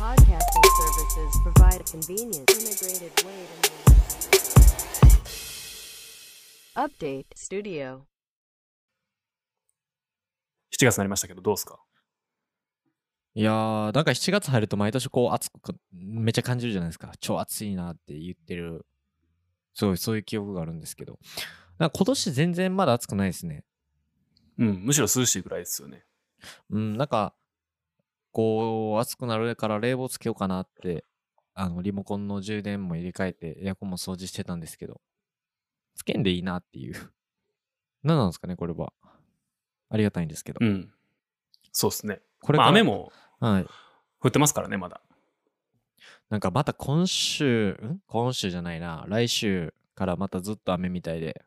podcasting services provide a convenient, integrated way to Update Studio. 7月になりましたけど、どうですか？いやー、なんか7月入ると毎年こう暑く、めっちゃ感じるじゃないですか。超暑いなって言ってる、すごいそういう記憶があるんですけど。なんか今年全然まだ暑くないですね。うん、むしろ涼しいぐらいですよね。うん、なんか、こう、暑くなるから冷房つけようかなって、あの、リモコンの充電も入れ替えて、エアコンも掃除してたんですけど、つけんでいいなっていう。何なんですかね、これは。ありがたいんですけど。うん。そうですね。これまあ雨。もはい。降ってますからね、まだ。なんかまた今週、ん？今週じゃないな、来週からまたずっと雨みたいで、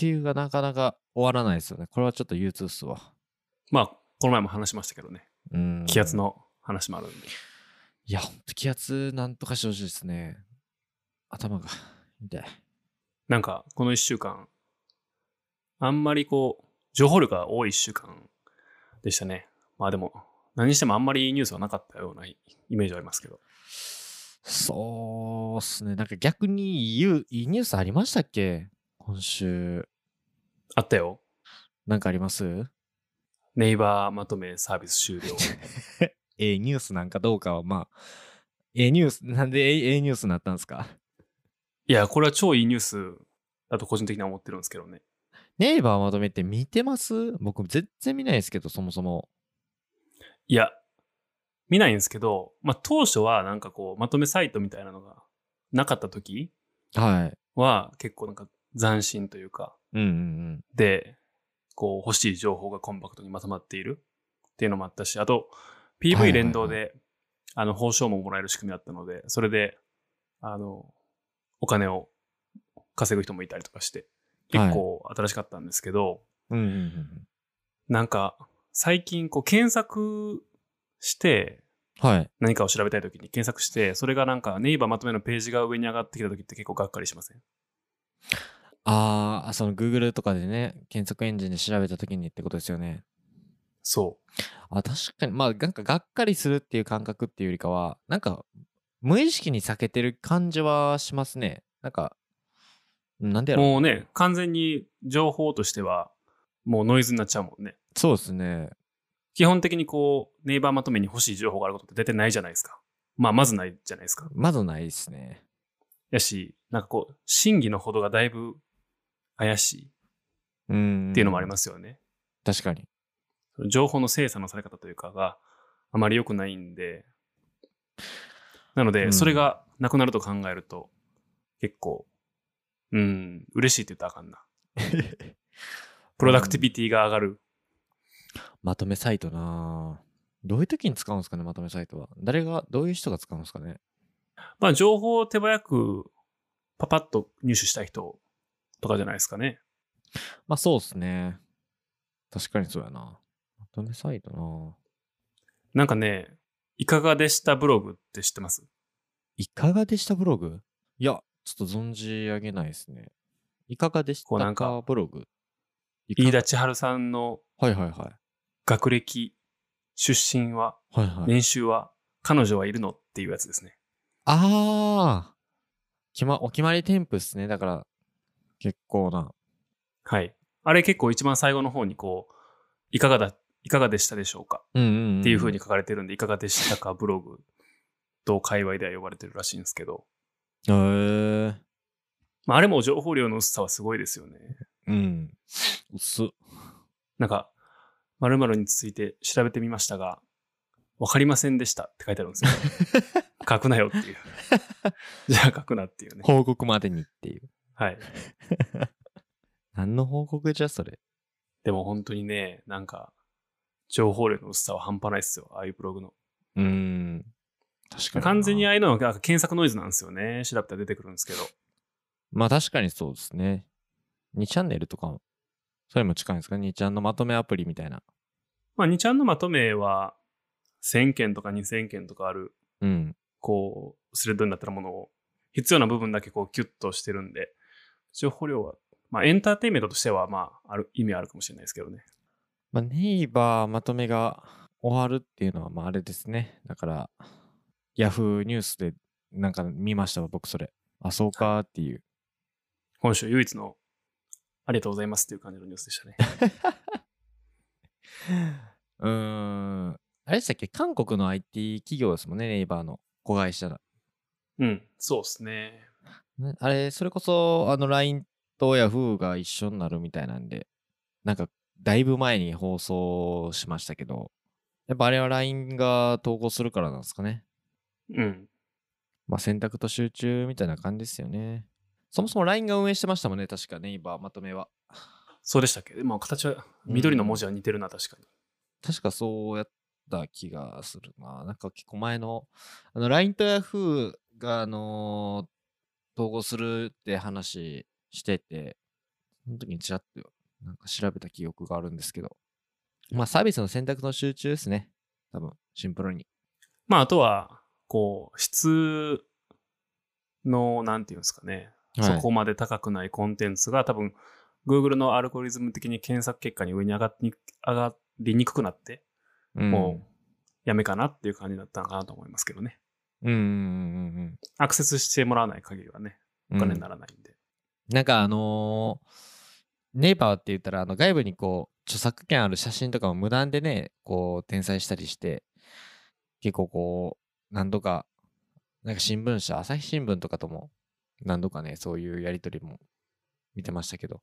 梅雨がなかなか終わらないですよね。これはちょっと憂鬱っすわ。まあ、この前も話しましたけどね。うん。気圧。の話もあるんで。いや、ほんと気圧なんとかしてほしいですね。頭が痛い。なんか、この1週間、あんまりこう、情報量が多い1週間でしたね。まあでも、何にしてもあんまりニュースはなかったようなイメージはありますけど。そうっすね。なんか逆に言う、いいニュースありましたっけ？今週。あったよ。なんかあります？ネイバーまとめサービス終了。ええニュースなんかどうかはまあ、ええニュース、なんでええええニュースになったんですか？いや、これは超いいニュースだと個人的には思ってるんですけどね。ネイバーまとめって見てます？僕全然見ないですけど、そもそも。いや、見ないんですけど、まあ当初はなんかこう、まとめサイトみたいなのがなかった時はい。は結構なんか斬新というか、うんうんうん。で、こう欲しい情報がコンパクトにまとまっているっていうのもあったし、あと PV い連動で、あの、報奨ももらえる仕組みだったので、それで、あの、お金を稼ぐ人もいたりとかして、結構新しかったんですけど、うんうんうん。なんか、最近こう検索して、はい。何かを調べたいときに検索して、それがなんかネイバーまとめのページが上に上がってきたときって結構がっかりしません？あーあ、その Google とかでね、検索エンジンで調べたときにってことですよね。そあ、確かに、まあ、なんかがっかりするっていう感覚っていうよりかは、なんか、無意識に避けてる感じはしますね。なんか、なんでう。やろもうね、完全に情報としては、もうノイズになっちゃうもんね。そうですね。基本的にこう、ネイバーまとめに欲しい情報があることって出てないじゃないですか。まあ、まずないじゃないですか。まずないですね。やし、なんかこう、真偽のほどがだいぶ怪しいうん。っていうのもありますよね。確かに。情報の精査のされ方というかがあまり良くないんで、なので、うんそれがなくなると考えると、結構、うん、嬉しいって言ったらあかんな。プロダクティビティが上がる。まとめサイトなぁどういう時に使うんですかね、まとめサイトは。誰が、どういう人が使うんですかね。まあ、情報を手早くパパッと入手したい人とかじゃないですかね。まあそうですね。確かにそうやな。まとめサイトななんかね、いかがでしたブログって知ってます？いかがでしたブログ？いや、ちょっと存じ上げないですね。いかがでしたかかブログ？飯田千春さんのはいはいはい。学歴、出身は、はいはい。年収は、彼女はいるの？っていうやつですね。ああ決ま、お決まり添付っすね。だから、結構な。はい。あれ結構一番最後の方にこう、いかがだ、いかがでしたでしょうか？うんうん、ん。っていう風に書かれてるんで、いかがでしたかブログと界隈では呼ばれてるらしいんですけど、へえまあ、あれも情報量の薄さはすごいですよね。うん。薄っ。なんか、〇〇について調べてみましたが、わかりませんでしたって書いてあるんですよ。書くなよっていう。じゃあ書くなっていうね。報告までにっていう。はい。何の報告じゃ、それ？でも本当にね、なんか、情報量の薄さは半端ないですよ。ああいうブログの。うーん。確かにな。完全にああいうのはなんか検索ノイズなんですよね。調べたら出てくるんですけど。まあ確かにそうですね。2チャンネルとかも、それも近いんですか ?2 ちゃんのまとめアプリみたいな。まあ、2ちゃんのまとめは、1000件とか2000件とかある、うん。こう、スレッドになってるものを、必要な部分だけこう、キュッとしてるんで、情報量は、まあ、エンターテインメントとしては、まあ、ある、意味あるかもしれないですけどね。まあネイバーまとめが終わるっていうのは、まああれですね。だから、ヤフーニュースでなんか見ましたわ、僕それ。あ、そうかっていう。今週唯一のありがとうございますっていう感じのニュースでしたね。うーん。あれでしたっけ？韓国の IT 企業ですもんね、ネイバーの子会社だ。うん、そうですね。ねあれ、それこそ、あの、LINE と Yahoo が一緒になるみたいなんで、なんか、だいぶ前に放送しましたけど、やっぱあれは LINE が投稿するからなんですかね。うん。まあ、選択と集中みたいな感じですよね。そもそも LINE が運営してましたもんね、確かネイバーまとめは。そうでしたっけ？まあ形は、緑の文字は似てるな、確かに。確かそうやった気がするな。なんか結構前の、あの、LINE と Yahoo が、あのー統合するって話してて、その時にちらっとなんか調べた記憶があるんですけど、まあサービスの選択の集中ですね。多分、シンプルに。まあ、あとは、こう、質の、なんていうんですかね、はいそこまで高くないコンテンツが多分、Google のアルゴリズム的に検索結果に上に上がり上がりにくくなって、うんもう、やめかなっていう感じだったのかなと思いますけどね。うんうんうんアクセスしてもらわない限りはね、うん。お金にならないんで。なんかあのーネイバーって言ったら、あの外部にこう、著作権ある写真とかも無断でね、こう、転載したりして、結構こう、何度か、なんか新聞社、朝日新聞とかとも、何度かね、そういうやりとりも見てましたけど、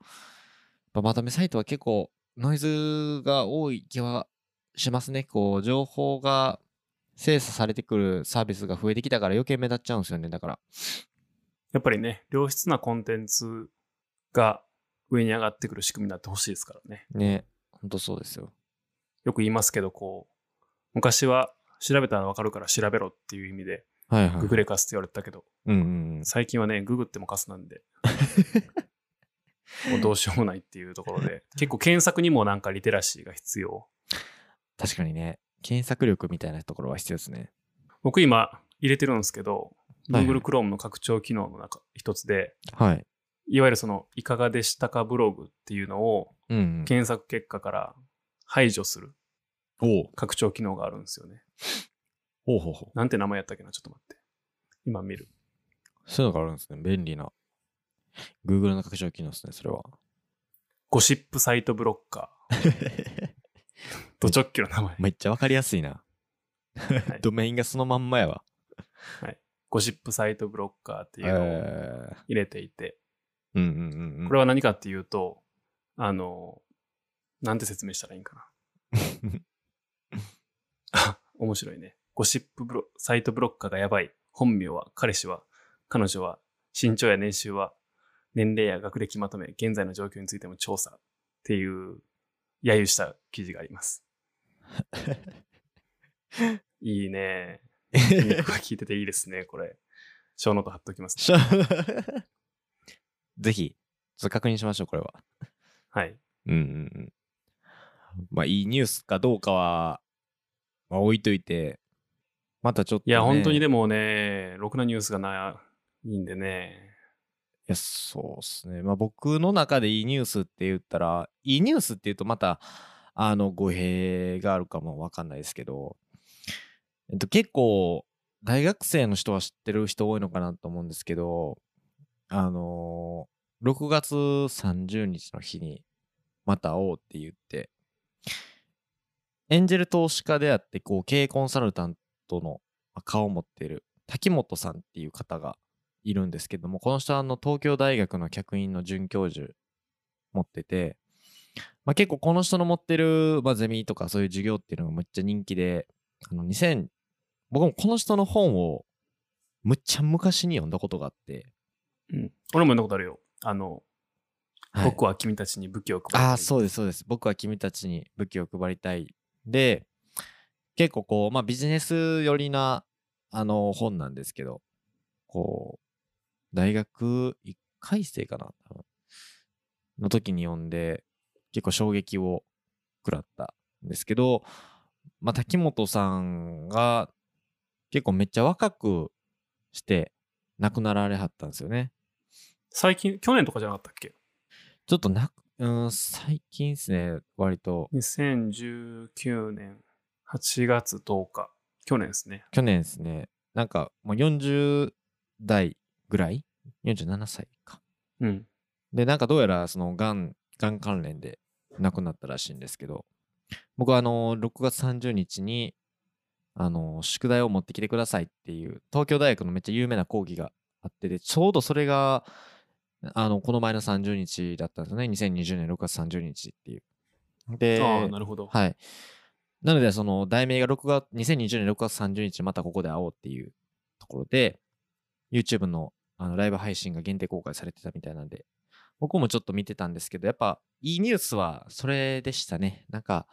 まとめサイトは結構、ノイズが多い気はしますね。こう、情報が精査されてくるサービスが増えてきたから余計目立っちゃうんですよね、だから。やっぱりね、良質なコンテンツが上に上がってくる仕組みになってほしいですからね。ね、ほんとそうですよ。よく言いますけど、こう、昔は調べたらわかるから調べろっていう意味で、はいはい。ググレカスって言われてたけど、うんうんうん。最近はね、ググってもカスなんで、もうどうしようもないっていうところで、結構検索にもなんかリテラシーが必要。確かにね、検索力みたいなところは必要ですね。僕今入れてるんですけど、はいはい Google Chrome の拡張機能の中一つで、はい。いわゆるその、いかがでしたかブログっていうのを。検索結果から排除する拡張機能があるんですよね。ほうほうほう。なんて名前やったっけな？ちょっと待って。今見る。そういうのがあるんですね。便利な。Google の拡張機能ですね、それは。ゴシップサイトブロッカー。ド直球の名前。めっちゃわかりやすいな。はいドメインがそのまんまやわ。ゴシップサイトブロッカーっていうのをえ入れていて、ーうんうんうんうん。これは何かっていうと、あの、なんて説明したらいいんかな。あ 面白いね。ゴシップブロ Site Blocker がやばい。本名は、彼氏は、彼女は、身長や年収は、年齢や学歴まとめ、現在の状況についても調査っていう、揶揄した記事があります。いいね。皮肉が効いてていいですね、これ。ショーノート貼っときます、ね。ぜひ、ちょっと確認しましょう、これは。はい。うんうんうん。まあ、いいニュースかどうかは、まあ、置いといて、またちょっと、ね。いや、本当にでも。もね、ろくなニュースがないんでね。いや、そうっすね。まあ、僕の中でいいニュースって言ったら、いいニュースって言うとまた、あの、語弊があるかもわかんないですけど、えっと、結構、大学生の人は知ってる人多いのかなと思うんですけど、あのー6月30日の日に、また会おうって言って、エンジェル投資家であって、こう、経営コンサルタントの顔を持っている滝本さんっていう方がいるんですけども、この人はあの東京大学の客員の准教授持ってて、まあ、結構この人の持ってる、まあ、ゼミとかそういう授業っていうのがめっちゃ人気で、あの2000、僕もこの人の本をむっちゃ昔に読んだことがあって、うん。俺も読んだことあるよ。あの、はい僕は君たちに武器を配りたい。ああ、そうです、そうです。僕は君たちに武器を配りたい。で、結構こう、まあビジネス寄りな、あの、本なんですけど、こう、大学1回生かな多分の時に読んで、結構衝撃を食らったんですけど、まあ滝本さんが結構めっちゃ若くして亡くなられはったんですよね。最近、去年とかじゃなかったっけ？ちょっとなく、うん、最近ですね、割と。?2019 年8月10日。去年ですね。去年ですね。なんかもう40代ぐらい ?47 歳か。うん。で、なんかどうやらそのがん、がん関連で亡くなったらしいんですけど、僕はあの、6月30日に、あの、宿題を持ってきてくださいっていう、東京大学のめっちゃ有名な講義があってで、ちょうどそれが、あの、この前の30日だったんですよね。2020年6月30日っていう。で、ああ、なるほど。はい。なので、その題名が6月、2020年6月30日またここで会おうっていうところで、YouTube のあのライブ配信が限定公開されてたみたいなんで、僕もちょっと見てたんですけど、やっぱいいニュースはそれでしたね。なんか、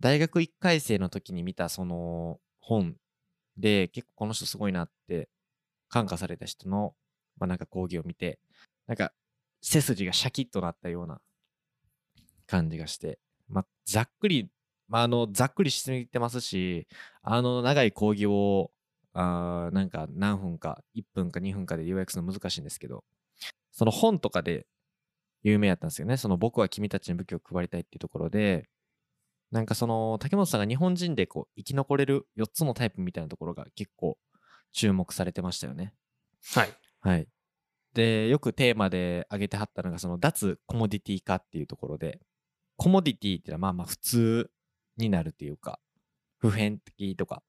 大学1回生の時に見たその本で、結構この人すごいなって感化された人の、まあなんか講義を見て、なんか背筋がシャキッとなったような感じがして、まあざっくり、まああの、ざっくりしすぎてますし、あの長い講義を、あーなんか何分か、1分か2分かで要約するの難しいんですけど、その本とかで有名やったんですよね。その僕は君たちに武器を配りたいっていうところで、なんかその竹本さんが日本人でこう生き残れる4つのタイプみたいなところが結構注目されてましたよね。はい。はい。で、よくテーマで挙げてはったのが、その脱コモディティ化っていうところで、コモディティっていうのはまあまあ普通になるっていうか、普遍的とか、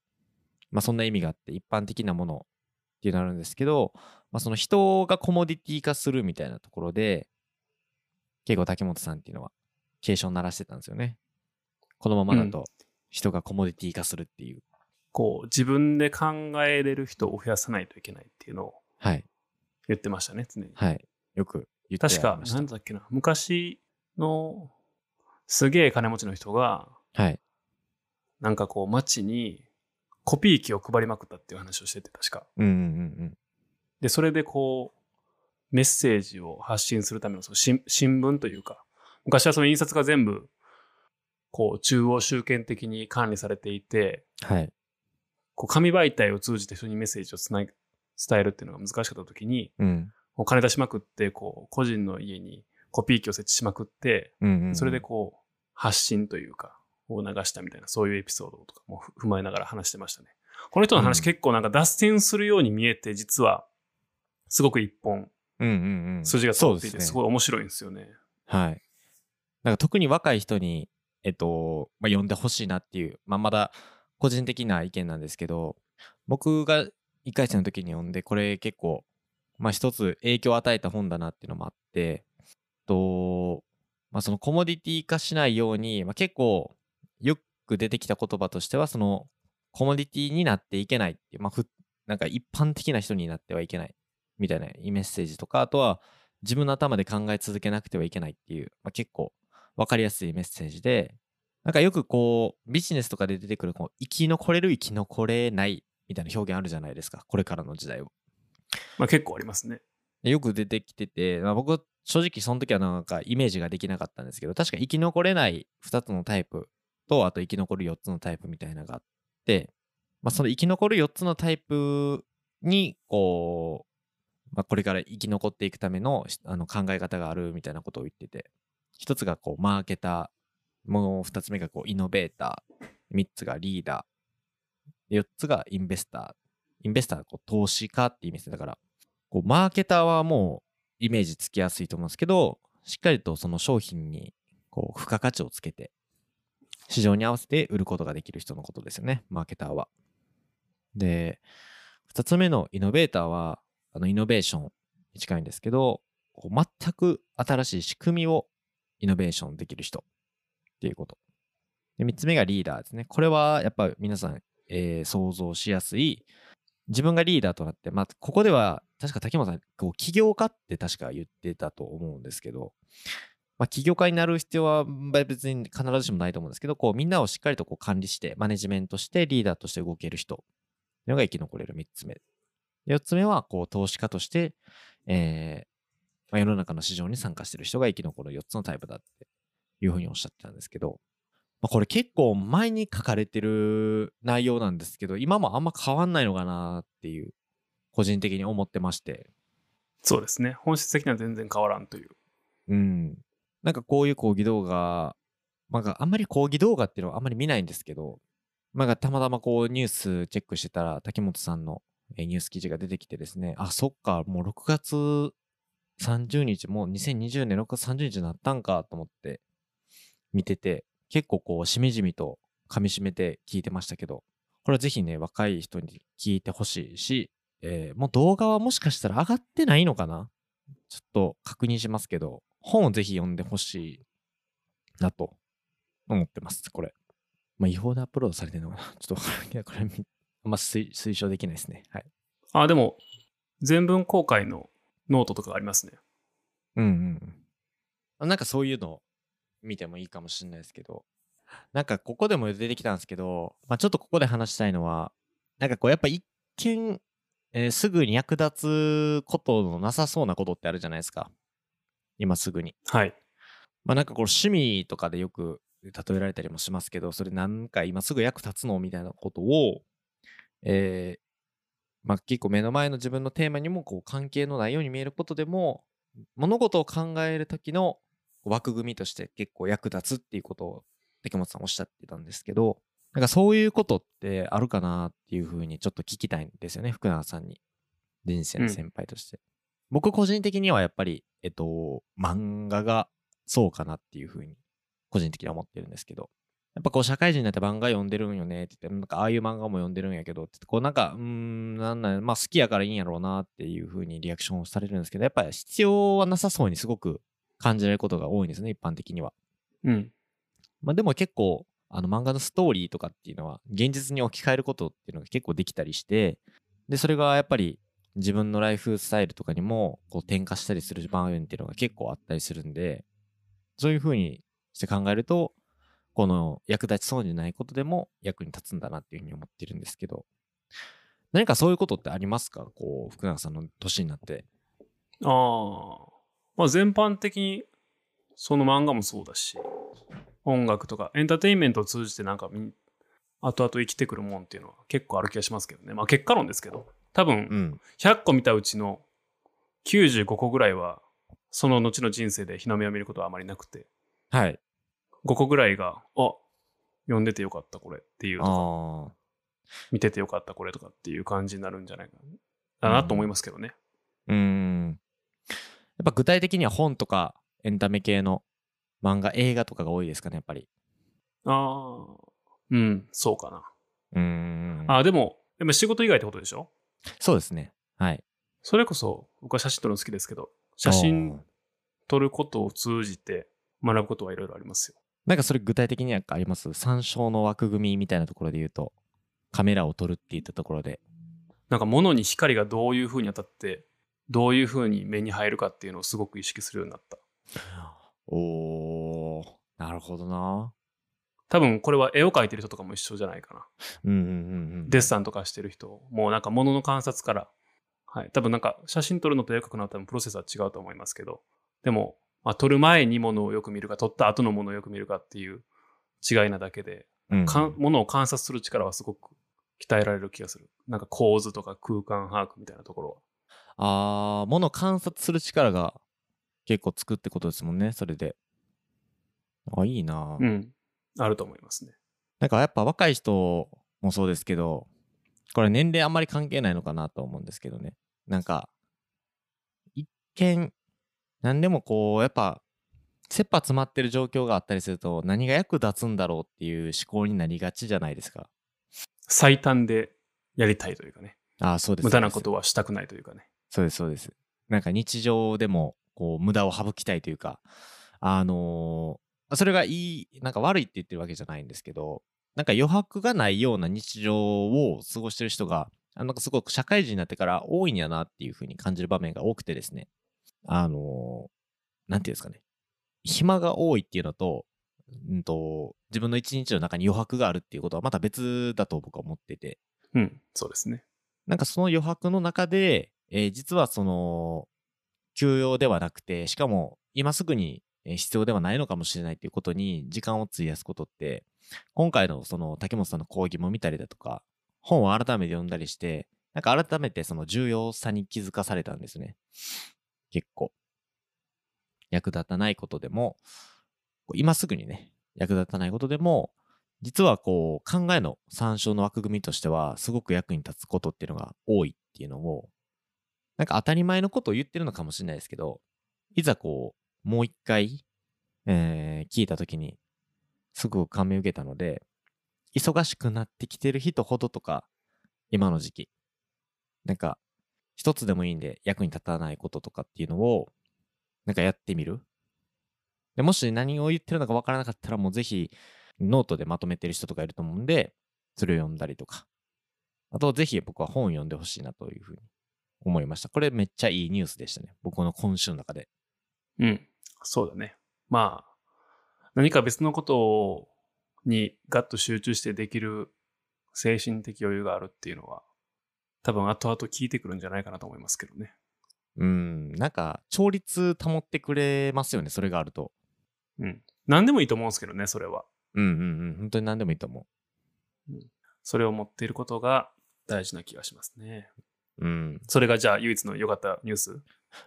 まあそんな意味があって一般的なものっていうのがあるんですけど、まあその人がコモディティ化するみたいなところで、結構竹本さんっていうのは警鐘を鳴らしてたんですよね。このままだと人がコモディティ化するっていう。こう、自分で考えれる人を増やさないといけないっていうのをはい。言ってましたね、常に。はい。よく言って確か、ましたなんだっけな、昔のすげえ金持ちの人が、はい。なんかこう街にコピー機を配りまくったっていう話をしてて、確か。うんうんうんうん。で、それでこう、メッセージを発信するためのその新新聞というか、昔はその印刷が全部、こう、中央集権的に管理されていて、はい。こう、紙媒体を通じて人にメッセージをつない伝えるっていうのが難しかった時に、うん。お金出しまくって、こう、個人の家にコピー機を設置しまくって、うんうんうんそれでこう、発信というか、を流したみたいな、そういうエピソードとかもふ踏まえながら話してましたね。この人の話うん結構なんか脱線するように見えて、実は、すごく一本うんうんうん。筋が通っていて、そうですねすごい面白いんですよね。はい。なんか特に若い人に、えっと、まあ、読んでほしいなっていう、まあ、まだ個人的な意見なんですけど、僕が1回生の時に読んで、これ結構、まあ一つ影響を与えた本だなっていうのもあって、と、まあそのコモディティ化しないように、まあ結構よく出てきた言葉としては、そのコモディティになっていけないっていう、まあふ、なんか一般的な人になってはいけないみたいなメッセージとか、あとは自分の頭で考え続けなくてはいけないっていう、まあ、結構わかりやすいメッセージで、なんかよくこう、ビジネスとかで出てくる、こう生き残れる、生き残れないみたいな表現あるじゃないですか。これからの時代を。まあ結構ありますね。でよく出てきてて、まあ、僕は正直その時はなんかイメージができなかったんですけど、確か生き残れない2つのタイプと、あと生き残る4つのタイプみたいなのがあって、まあ、その生き残る4つのタイプに、こう、まあ、これから生き残っていくためのあの考え方があるみたいなことを言ってて、一つがこうマーケター、もう二つ目がこうイノベーター、三つがリーダー、四つがインベスター。インベスターはこう投資家って意味ですだから、こうマーケターはもうイメージつきやすいと思うんですけど、しっかりとその商品にこう付加価値をつけて、市場に合わせて売ることができる人のことですよね、マーケターは。で、二つ目のイノベーターは、あのイノベーションに近いんですけど、こう全く新しい仕組みをイノベーションできる人っていうこと。で、三つ目がリーダーですね。これはやっぱ皆さん、えー想像しやすい、自分がリーダーとなって、まあ、ここでは、確か竹本さん、こう起業家って確か言ってたと思うんですけど、まあ、起業家になる必要はまあ別に必ずしもないと思うんですけど、こう、みんなをしっかりとこう管理して、マネジメントして、リーダーとして動ける人のが生き残れる3つ目。4つ目は、こう、投資家として、えーまあ、世の中の市場に参加してる人が生き残る4つのタイプだっていうふうにおっしゃってたんですけど、まあ、これ結構前に書かれてる内容なんですけど、今もあんま変わんないのかなっていう、個人的に思ってまして。そうですね。本質的には全然変わらんという。うん。なんかこういう講義動画、なんかあんまり講義動画っていうのはあんまり見ないんですけど、まあ、たまたまこうニュースチェックしてたら、竹本さんのニュース記事が出てきてですね、あ、そっか、もう6月30日、もう2020年6月30日になったんかと思って見てて、結構こう、しみじみと噛み締めて聞いてましたけど、これはぜひね、若い人に聞いてほしいし、えーもう動画はもしかしたら上がってないのかな？ちょっと確認しますけど、本をぜひ読んでほしいなと思ってます、これ。まあ、違法でアップロードされてるのかな？ちょっとわからんけど、これみ、あんま推推奨できないですね。はい。あ、でも、全文公開のノートとかありますね。うんうんうん。なんかそういうの見てもいいかもしれないですけど、なんかここでも出てきたんですけど、まあ、ちょっとここで話したいのは、なんかこうやっぱ一見、えーすぐに役立つことのなさそうなことってあるじゃないですか。今すぐに。はい。まあなんかこう趣味とかでよく例えられたりもしますけど、それなんか今すぐ役立つのみたいなことを、えーまあ結構目の前の自分のテーマにもこう関係のないように見えることでも、物事を考える時の枠組みとして結構役立つっていうことを竹本さんおっしゃってたんですけど、なんかそういうことってあるかなっていうふうにちょっと聞きたいんですよね、福永さんに。人生の先輩として。僕個人的にはやっぱり、えっと、漫画がそうかなっていうふうに個人的には思ってるんですけど、やっぱこう社会人になって漫画読んでるんよねって言って、なんかああいう漫画も読んでるんやけどって言って、こうなんか、うーん、なんなんまあ好きやからいいんやろうなっていうふうにリアクションをされるんですけど、やっぱり必要はなさそうにすごく感じられることが多いんですね、一般的には。うん。まあでも結構、あの漫画のストーリーとかっていうのは、現実に置き換えることっていうのが結構できたりして、で、それがやっぱり自分のライフスタイルとかにもこう転化したりする場面っていうのが結構あったりするんで、そういう風にして考えると、この役立ちそうにないことでも役に立つんだなっていうふうに思ってるんですけど、何かそういうことってありますか？こう、福永さんの年になって。ああ。まあ全般的に、その漫画もそうだし、音楽とかエンターテインメントを通じてなんか後々生きてくるもんっていうのは結構ある気がしますけどね。まあ結果論ですけど。多分、うん。100個見たうちの95個ぐらいは、その後の人生で日の目を見ることはあまりなくて、はい。5個ぐらいが、あ読んでてよかったこれっていうとか、ああ。見ててよかったこれとかっていう感じになるんじゃないかな、だなと思いますけどね。うーん。やっぱ具体的には本とかエンタメ系の漫画、映画とかが多いですかね、やっぱり。ああ、うん、そうかな。うーん。ああ、でも、でも仕事以外ってことでしょ？そうですね。はい。それこそ、僕は写真撮るの好きですけど、写真撮ることを通じて学ぶことはいろいろありますよ。なんかそれ具体的にはあります？参照の枠組みみたいなところで言うと、カメラを撮るって言ったところで。なんか物に光がどういう風に当たって、どういう風に目に入るかっていうのをすごく意識するようになった。おー、なるほどな。多分これは絵を描いてる人とかも一緒じゃないかな。うんうんうんうん。デッサンとかしてる人、もうなんか物の観察から、はい。多分なんか写真撮るのと絵描くのは多分プロセスは違うと思いますけど、でも、まあ、撮る前に物をよく見るか、撮った後のものをよく見るかっていう違いなだけで、うんかん物を観察する力はすごく鍛えられる気がする。なんか構図とか空間把握みたいなところは。あー、物を観察する力が結構つくってことですもんね、それで。あ、いいな。うん。あると思いますね。なんかやっぱ若い人もそうですけど、これ年齢あんまり関係ないのかなと思うんですけどね。なんか、一見、何でもこう、やっぱ、切羽詰まってる状況があったりすると、何が役立つんだろうっていう思考になりがちじゃないですか。最短でやりたいというかね。ああ、そうです。無駄なことはしたくないというかね。そうです、そうです。なんか日常でも、こう、無駄を省きたいというか、あのーそれがいい、なんか悪いって言ってるわけじゃないんですけど、なんか余白がないような日常を過ごしてる人が、あなんかすごく社会人になってから多いんやなっていうふうに感じる場面が多くてですね、あのーなんていうんですかね、暇が多いっていうのと、うんと、自分の一日の中に余白があるっていうことはまた別だと僕は思ってて、うん。そうですね。なんかその余白の中で、えー実はその、休養ではなくて、しかも今すぐにえー必要ではないのかもしれないっていうことに時間を費やすことって、今回のその竹本さんの講義も見たりだとか、本を改めて読んだりして、なんか改めてその重要さに気づかされたんですね。結構。役立たないことでも、今すぐにね、役立たないことでも、実はこう、考えの参照の枠組みとしては、すごく役に立つことっていうのが多いっていうのを、なんか当たり前のことを言ってるのかもしれないですけど、いざこう、もう一回、えー聞いたときに、すごく感銘受けたので、忙しくなってきてる人ほどとか、今の時期、なんか、一つでもいいんで役に立たないこととかっていうのを、なんかやってみる。でもし何を言ってるのかわからなかったら、もうぜひ、ノートでまとめてる人とかいると思うんで、それを読んだりとか。あと、ぜひ僕は本を読んでほしいなというふうに思いました。これめっちゃいいニュースでしたね。僕の今週の中で。うん。そうだね。まあ、何か別のことにガッと集中してできる精神的余裕があるっていうのは、多分後々聞いてくるんじゃないかなと思いますけどね。うん、なんか、調律保ってくれますよね、それがあると。うん。何でもいいと思うんですけどね、それは。うんうんうん、本当に何でもいいと思それを持っていることが大事な気がしますね。う。うん。それがじゃあ唯一の良かったニュース？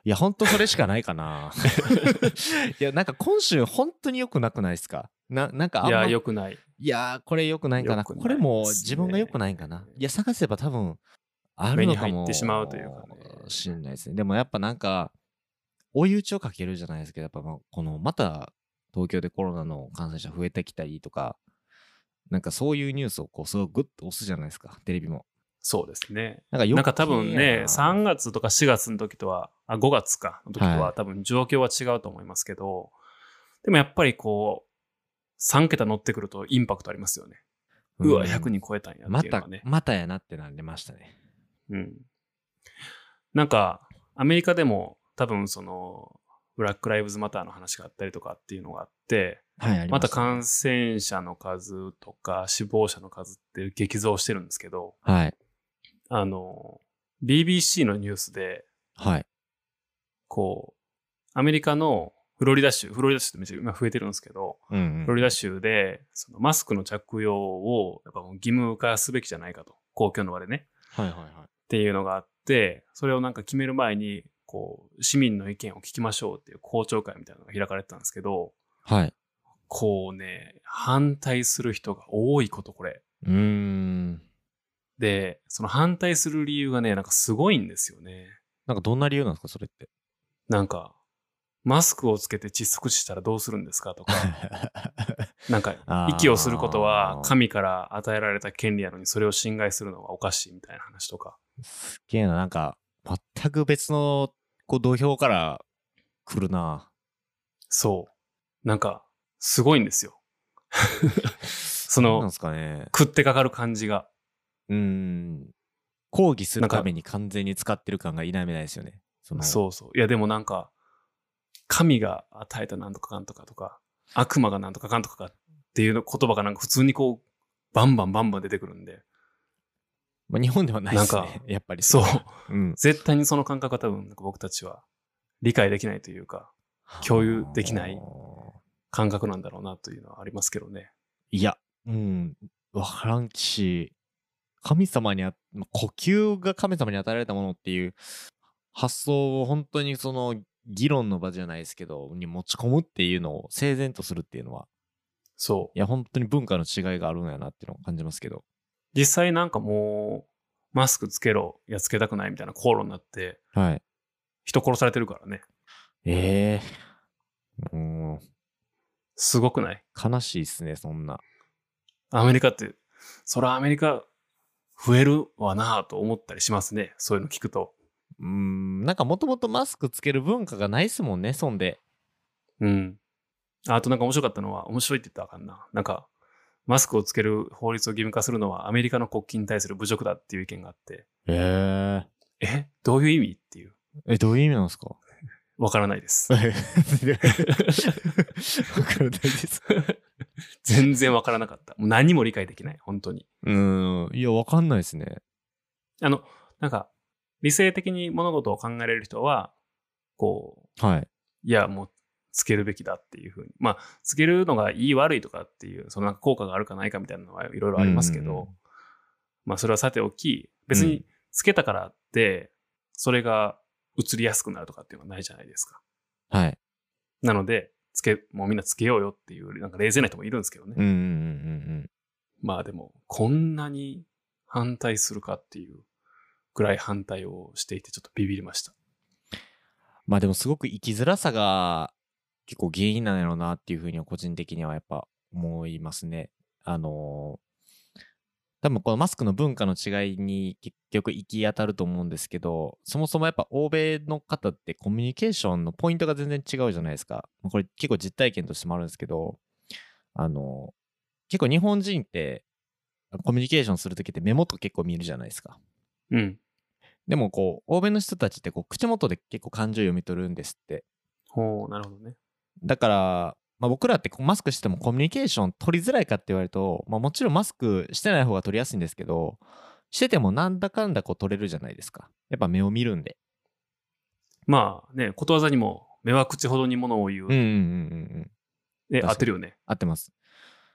いや、本当それしかないかな。いや、なんか今週本当に良くなくないですか？な、なんかあんまいや、良くない。いやー、これ良くないかな。ないこれも自分が良くないんかな。いや、探せば多分、あるのかもしまうというかねしんないですね。でもやっぱなんか、追い打ちをかけるじゃないですけど、やっぱまあこの、また東京でコロナの感染者増えてきたりとか、なんかそういうニュースをこう、すごいグッと押すじゃないですか、テレビも。そうですね。なんかなんか多分ね、やな3月とか4月の時とは、あ、5月か、の時とははい多分状況は違うと思いますけど、でもやっぱりこう、3桁乗ってくるとインパクトありますよね。うわ、ん100人超えたんやっまたていうのはね、。またやなってなりましたね。うん。なんか、アメリカでも多分その、ブラック・ライブズ・マターの話があったりとかっていうのがあって、はい、また感染者の数とか死亡者の数って激増してるんですけど、はい。あの、BBC のニュースで、はい。こう、アメリカのフロリダ州、フロリダ州ってめっちゃ今増えてるんですけど、うん、うんフロリダ州で、そのマスクの着用をやっぱもう義務化すべきじゃないかと、公共の場でね、はいはいはい。っていうのがあって、それをなんか決める前に、こう、市民の意見を聞きましょうっていう公聴会みたいなのが開かれてたんですけど、はい。こうね、反対する人が多いこと、これ。うーん。で、その反対する理由がね、なんかすごいんですよね。なんかどんな理由なんですか、それって？なんか、マスクをつけて窒息死したらどうするんですかとか、なんか息をすることは神から与えられた権利やのにそれを侵害するのはおかしいみたいな話とか。すっげえな、なんか、全く別のこう土俵から来るな。そう。なんか、すごいんですよ。そのなんなんで、すかね。食ってかかる感じが。うーん。抗議するために完全に使ってる感が否めないですよね。そうそう。いや、でもなんか、神が与えたなんとかかんとかとか、悪魔がなんとかかんとかかっていうの言葉がなんか普通にこう、バンバンバンバン出てくるんで。まあ、日本ではないですなんね。やっぱりそう。うん。絶対にその感覚は多分僕たちは理解できないというか、共有できない感覚なんだろうなというのはありますけどね。いや、うん。わからんし、神様にあ、まあ呼吸が神様に与えられたものっていう発想を本当にその議論の場じゃないですけど、に持ち込むっていうのを整然とするっていうのは、そいや、本当に文化の違いがあるんやなっていうのを感じますけど。う。実際なんかもう、マスクつけろ、いやつけたくないみたいな口論になって、はい。人殺されてるからね。ええもすごくない？う悲しいっすね、そんな。アメリカって、そらアメリカ増えるわなぁと思ったりしますね。そういうの聞くと。うーん、なんかもともとマスクつける文化がないっすもんね、そんで。うん。あとなんか面白かったのは、面白いって言ったらあかんな。なんか、マスクをつける法律を義務化するのはアメリカの国旗に対する侮辱だっていう意見があって、えええ？どういう意味っていう。え、どういう意味なんですか？わからないです。わからないです。全然わからなかった。もう何も理解できない。本当に。うーん、いや、わかんないですね。あの、なんか、理性的に物事を考えれる人は、こう、はい。いや、もう、つけるべきだっていうふうに。まあ、つけるのがいい悪いとかっていう、そのなんか効果があるかないかみたいなのはいろいろありますけど、まあ、それはさておき、別につけたからって、それが移りやすくなるとかっていうのはないじゃないですか。はい。なので、つけ、もうみんなつけようよっていう、なんか冷静な人もいるんですけどね。うんうんうんうんまあでも、こんなに反対するかっていうぐらい反対をしていて、ちょっとビビりました。まあでもすごく生きづらさが結構原因なんやろうなっていうふうには個人的にはやっぱ思いますね。あのー多分このマスクの文化の違いに結局行き当たると思うんですけど、そもそもやっぱ欧米の方ってコミュニケーションのポイントが全然違うじゃないですか。まあこれ結構実体験としてもあるんですけど、あのー結構日本人ってコミュニケーションするときって目元結構見るじゃないですか。うん。でもこう、欧米の人たちってこう口元で結構感情読み取るんですって。ほう、なるほどね。だから、まあ、僕らってこうマスクしてもコミュニケーション取りづらいかって言われると、まあ、もちろんマスクしてない方が取りやすいんですけど、しててもなんだかんだこう取れるじゃないですか。やっぱ目を見るんで。まあね、ことわざにも、目は口ほどにものを言う。うんうんうんうんうん。ね、確かに合ってるよね。合ってます。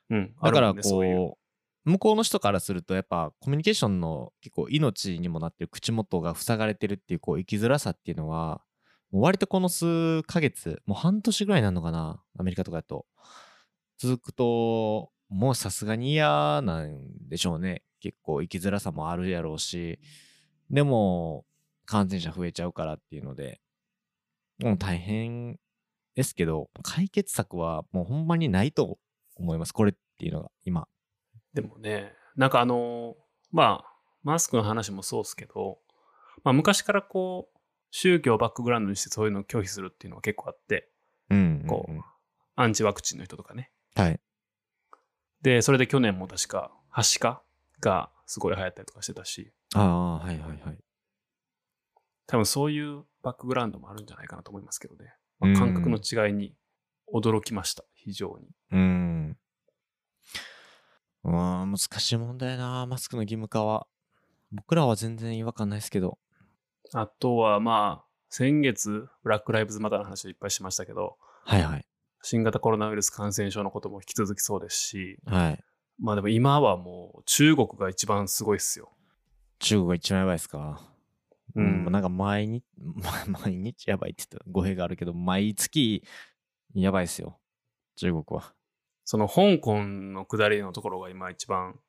うん。だからあるもんねそうう、向こうの人からするとやっぱコミュニケーションの結構命にもなってる口元が塞がれてるっていうこう生きづらさっていうのは、もう割とこの数ヶ月、もう半年ぐらいなのかな、アメリカとかだと。続くと、もうさすがに嫌なんでしょうね。結構生きづらさもあるやろうし、でも感染者増えちゃうからっていうので、もう大変ですけど、解決策はもうほんまにないと思います。これっていうのが今。でもね、なんかあの、まあ、マスクの話もそうですけど、まあ昔からこう、宗教をバックグラウンドにしてそういうのを拒否するっていうのは結構あって、うんこうアンチワクチンの人とかね。はい。で、それで去年も確か、はしかがすごい流行ったりとかしてたし、ああ、はいはいはい。多分そういうバックグラウンドもあるんじゃないかなと思いますけどね。まあうん感覚の違いに驚きました、非常に。うん。うわ難しい問題な、マスクの義務化は。僕らは全然違和感ないですけど。あとはまあ、先月、ブラック・ライブズ・マターの話をいっぱいしましたけど、はいはい。新型コロナウイルス感染症のことも引き続きそうですし、はい。まあでも今はもう中国が一番すごいっすよ。中国が一番やばいですか？ううんん。なんか毎日、ま 毎日やばいって言ったら語弊があるけど、毎月やばいですよ。中国は。その香港の下りのところが今一番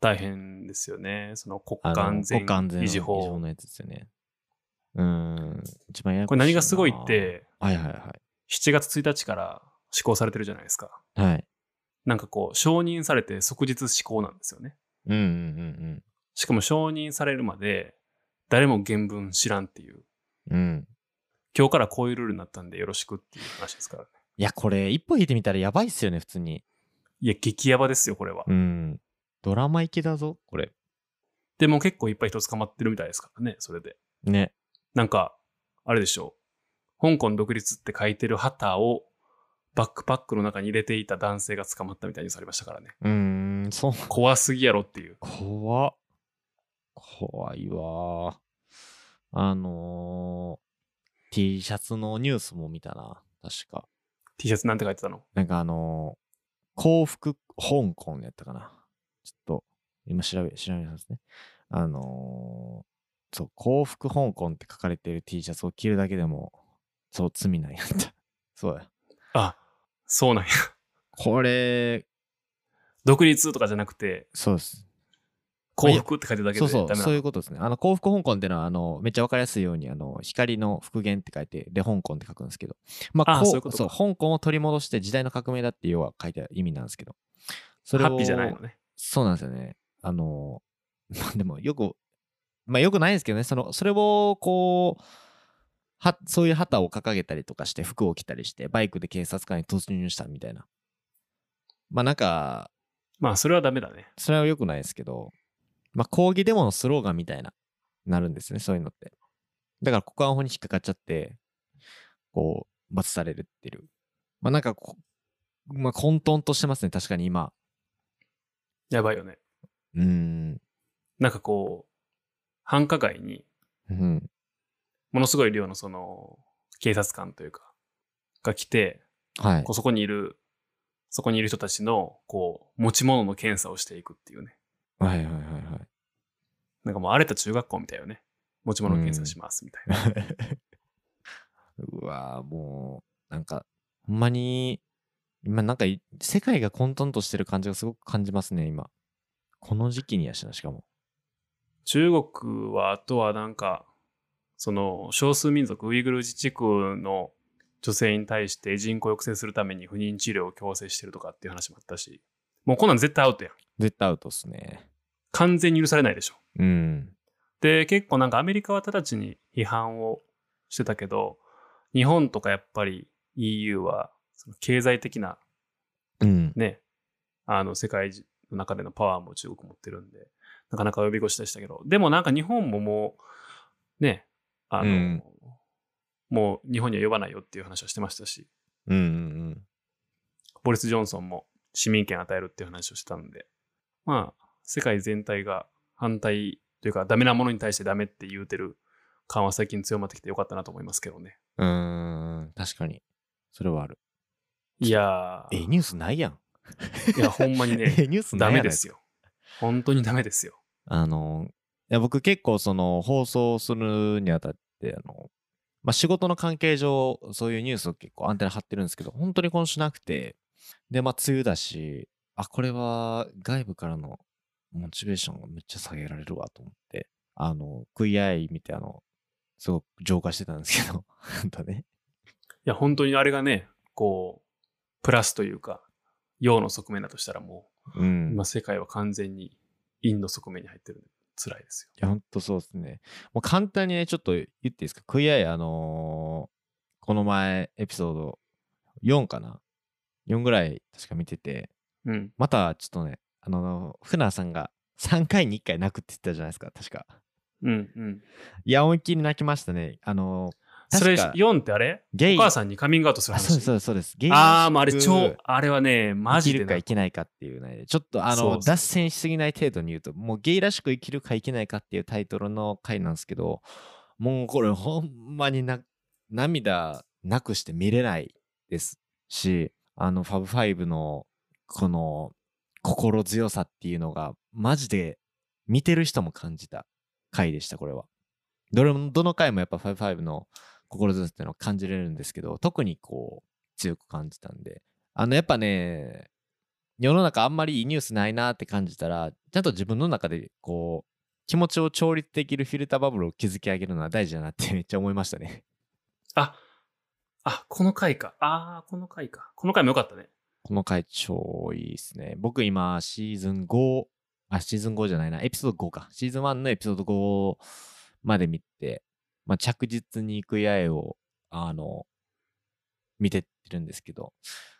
大変ですよね。その国あ家安全維持法。のやつですよね。うん。一番ややここれし何がすごいって、はいはいは7月1日から施行されてるじゃないですか。い。はい。なんかこう、承認されて即日施行なんですよね。うんうんうんしかも承認されるまで誰も原文知らんっていう。うん。うん。今日からこういうルールになったんでよろしくっていう話ですからね。いや、これ、一歩引いてみたらやばいっすよね、普通に。いや、激ヤバですよ、これは。うん。ドラマ行きだぞ、これ。でも結構いっぱい人捕まってるみたいですからね、それで。ね。なんか、あれでしょう。香港独立って書いてる旗をバックパックの中に入れていた男性が捕まったみたいにされましたからね。うーん、そう。怖すぎやろっていう。怖っ。怖いわー。あのー、T シャツのニュースも見たな、確か。T シャツなんて書いてたの？なんかあのー、幸福香港やったかな。ちょっと、今調べ、調べますね。あのー、そう、幸福香港って書かれてる T シャツを着るだけでも、そう、罪なんやった。そうや。あ、そうなんや。これ、独立とかじゃなくて、そうです。幸福って書いてるだけでそうそう、そういうことですね。あの、幸福香港っていうのは、あの、めっちゃわかりやすいように、あの、光の復元って書いて、で、香港って書くんですけど、まこあそういうことか香港を取り戻して時代の革命だって要は書いてある意味なんですけど、それをハッピーじゃないのね。そうなんですよね。あの、まあでもよく、まあよくないんですけどね、その、それをこう、は、そういう旗を掲げたりとかして、服を着たりして、バイクで警察官に突入したみたいな。まあなんか、まあ、それはダメだね。それは良くないですけど、まあ抗議デモのスローガンみたいな、なるんですね、そういうのって。だから国安法に引っかかっちゃって、こう、罰されるっていう。まあなんかこ、まあ混沌としてますね、確かに今。やばいよね。うーん。なんかこう、繁華街にうん。ものすごい量のその、警察官というか、が来て、はいこう。そこにいる、そこにいる人たちの、こう、持ち物の検査をしていくっていうね。はいはいはいはい。なんかもう荒れた中学校みたいよね。持ち物検査しますみたいな。う わぁ、もう、なんか、ほんまに、今なんかい、世界が混沌としてる感じがすごく感じますね、今。この時期にやしな、しかも。中国は、あとはなんか、その少数民族ウイグル自治区の女性に対して人口を抑制するために不妊治療を強制してるとかっていう話もあったし、もうこんなん絶対アウトやん。絶対アウトっすね。完全に許されないでしょ。うん。で、結構なんかアメリカは直ちに批判をしてたけど、日本とかやっぱり EU はその経済的なうん。ね、あの世界の中でのパワーも中国持ってるんで、なかなか呼び越しでしたけど、でもなんか日本ももう、ね、あの、うんもう日本には呼ばないよっていう話をしてましたし、うんうんボリス・ジョンソンも市民権与えるっていう話をしてたんで、まあ、世界全体が反対というか、ダメなものに対してダメって言うてる感は最近強まってきてよかったなと思いますけどね。うん。確かに。それはある。いやえ、ー、ニュースないやん。いや、ほんまにね、え、ニュースなダ。メですよ。本当にダメですよ。あの、いや僕結構その放送するにあたって、あの、まあ、仕事の関係上、そういうニュースを結構アンテナ張ってるんですけど、本当に今週なくて、で、まあ、梅雨だし、あ、これは外部からのモチベーションがめっちゃ下げられるわと思って、あの、クイアイ見て、あの、すごく浄化してたんですけど、本当ね。いや、本当にあれがね、こう、プラスというか、陽の側面だとしたらもう、うん。今世界は完全に陰の側面に入ってるんで、辛いですよ。いや、ほんとそうですね。もう簡単にね、ちょっと言っていいですか？クイアイ、あのーこの前、エピソード4かな ?4 ぐらい確か見てて、うん。またちょっとね、あのー、船さんが3回に1回泣くって言ってたじゃないですか、確か。うん、うん。いや、思いっきり泣きましたね。あのーそれ、確か4ってあれ？ゲイ。お母さんにカミングアウトするあ、話？そうです、そうです、そうです。ゲイ。ああ、もうあれ超、あれはね、マジでな。生きるか生きないかっていうね、ちょっとあの、脱線しすぎない程度に言うと、もうゲイらしく生きるか生きないかっていうタイトルの回なんですけど、もうこれほんまにな涙なくして見れないですし、あの、 Fab Five のこの心強さっていうのが、マジで見てる人も感じた回でした、これは。どれも、どの回もやっぱ Fab Five の心強さっていうのを感じれるんですけど、特にこう、強く感じたんで、あの、やっぱね、世の中あんまりいいニュースないなって感じたら、ちゃんと自分の中でこう、気持ちを調律できるフィルターバブルを築き上げるのは大事だなって めっちゃ思いましたね。あ、あ、この回か。ああ、この回か。この回もよかったね。この回超いいですね。僕今シーズン5、あ、シーズン5じゃないな、エピソード5か。シーズン1のエピソード5まで見て、まあ、着実に行く八重を、あの、見てってるんですけど、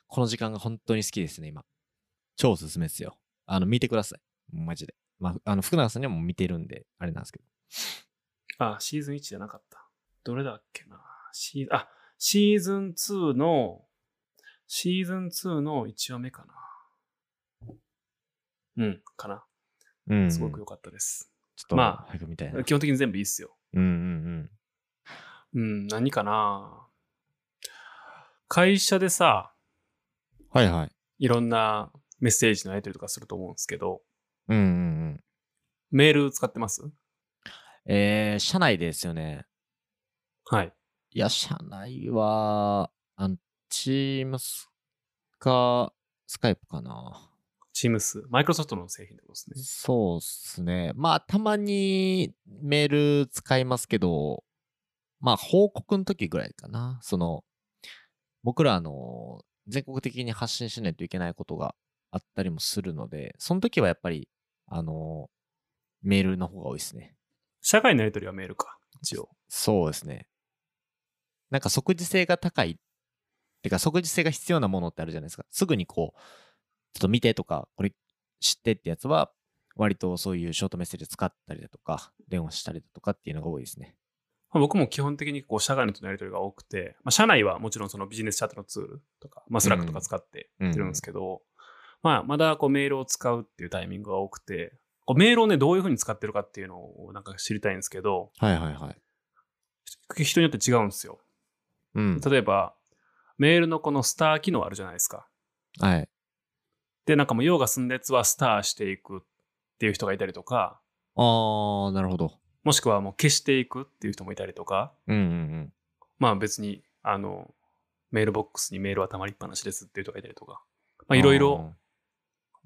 この時間が本当に好きですね、今。超おすすめですよ。あの、見てください。マジで。まあ、あの、福永さんにはもう見てるんで、あれなんですけど。あ、シーズン1じゃなかった。どれだっけな。シーあ、シーズン2の、シーズン2の1話目かな。うん、かな。うんすごく良かったです。ちょっと、まあ。基本的に全部いいっすよ。うんうんうん、何かな。会社でさ、うん。はいはい。いろんなメッセージのやり取りとかすると思うんですけど、うんうんうん。メール使ってます？えー、社内ですよね。はい。いや、社内は、あの、チームスか、スカイプかな。Teams、マイクロソフトの製品ってことですね。そうっすね。まあ、たまにメール使いますけど、まあ、報告の時ぐらいかな。その、僕ら、あの、全国的に発信しないといけないことがあったりもするので、その時はやっぱり、あの、メールの方が多いですね。社会のやり取りはメールか、一応。そうですね。なんか即時性が高い。てか即時性が必要なものってあるじゃないですか。すぐにこう、ちょっと見てとか、これ知ってってやつは、割とそういうショートメッセージ使ったりだとか、電話したりだとかっていうのが多いですね。まあ僕も基本的にこう社外の人のやり取りが多くて、まあ、社内はもちろんそのビジネスチャットのツールとか、まあ、スラックとか使ってやってるんですけど、まあ、まだこうメールを使うっていうタイミングが多くて、こうメールをね、どういうふうに使ってるかっていうのをなんか知りたいんですけど、はいはいはい。人によって違うんですよ。うん。例えば、メールのこのスター機能あるじゃないですか。はい。で、なんかもう用が済んだやつはスターしていくっていう人がいたりとか、あー、なるほど。もしくはもう消していくっていう人もいたりとか、うんうんうん。まあ別に、あの、メールボックスにメールは溜まりっぱなしですっていう人がいたりとか、まあいろいろ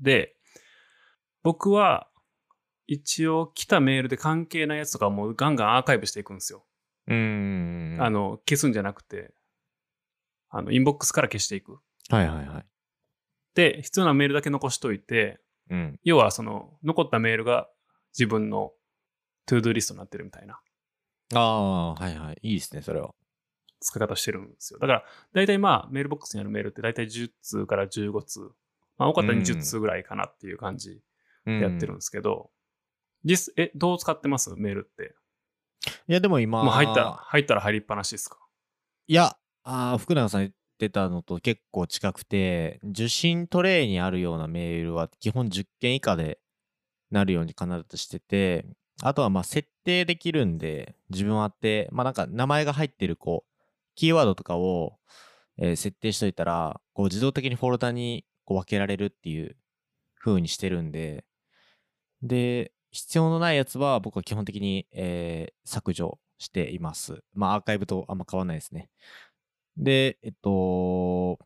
で、僕は、一応来たメールで関係ないやつとかはもうガンガンアーカイブしていくんですよ。うーん。あの、消すんじゃなくて、あの、インボックスから消していく。はいはいはい。で、必要なメールだけ残しといて、うん。要はその、残ったメールが自分の to-do リストになってるみたいなああ、はいはい。いいですね、それは。使い方してるんですよ。だから、大体まあ、メールボックスにあるメールって大体10通から15通。まあ、多かったら20通ぐらいかなっていう感じでやってるんですけど、実、え、どう使ってます？メールって。いや、でも今、もう入ったら、入ったら入りっぱなしですか？いや、あー福永さん言ってたのと結構近くて、受信トレイにあるようなメールは基本10件以下でなるように必ずしてて、あとはまあ設定できるんで、自分はあって、まあなんか名前が入ってるこう、キーワードとかを、えー設定しといたら、こう自動的にフォルダにこう分けられるっていう風にしてるんで、で、必要のないやつは僕は基本的に、えー削除しています。まあアーカイブとあんま変わんないですね。で、えっと、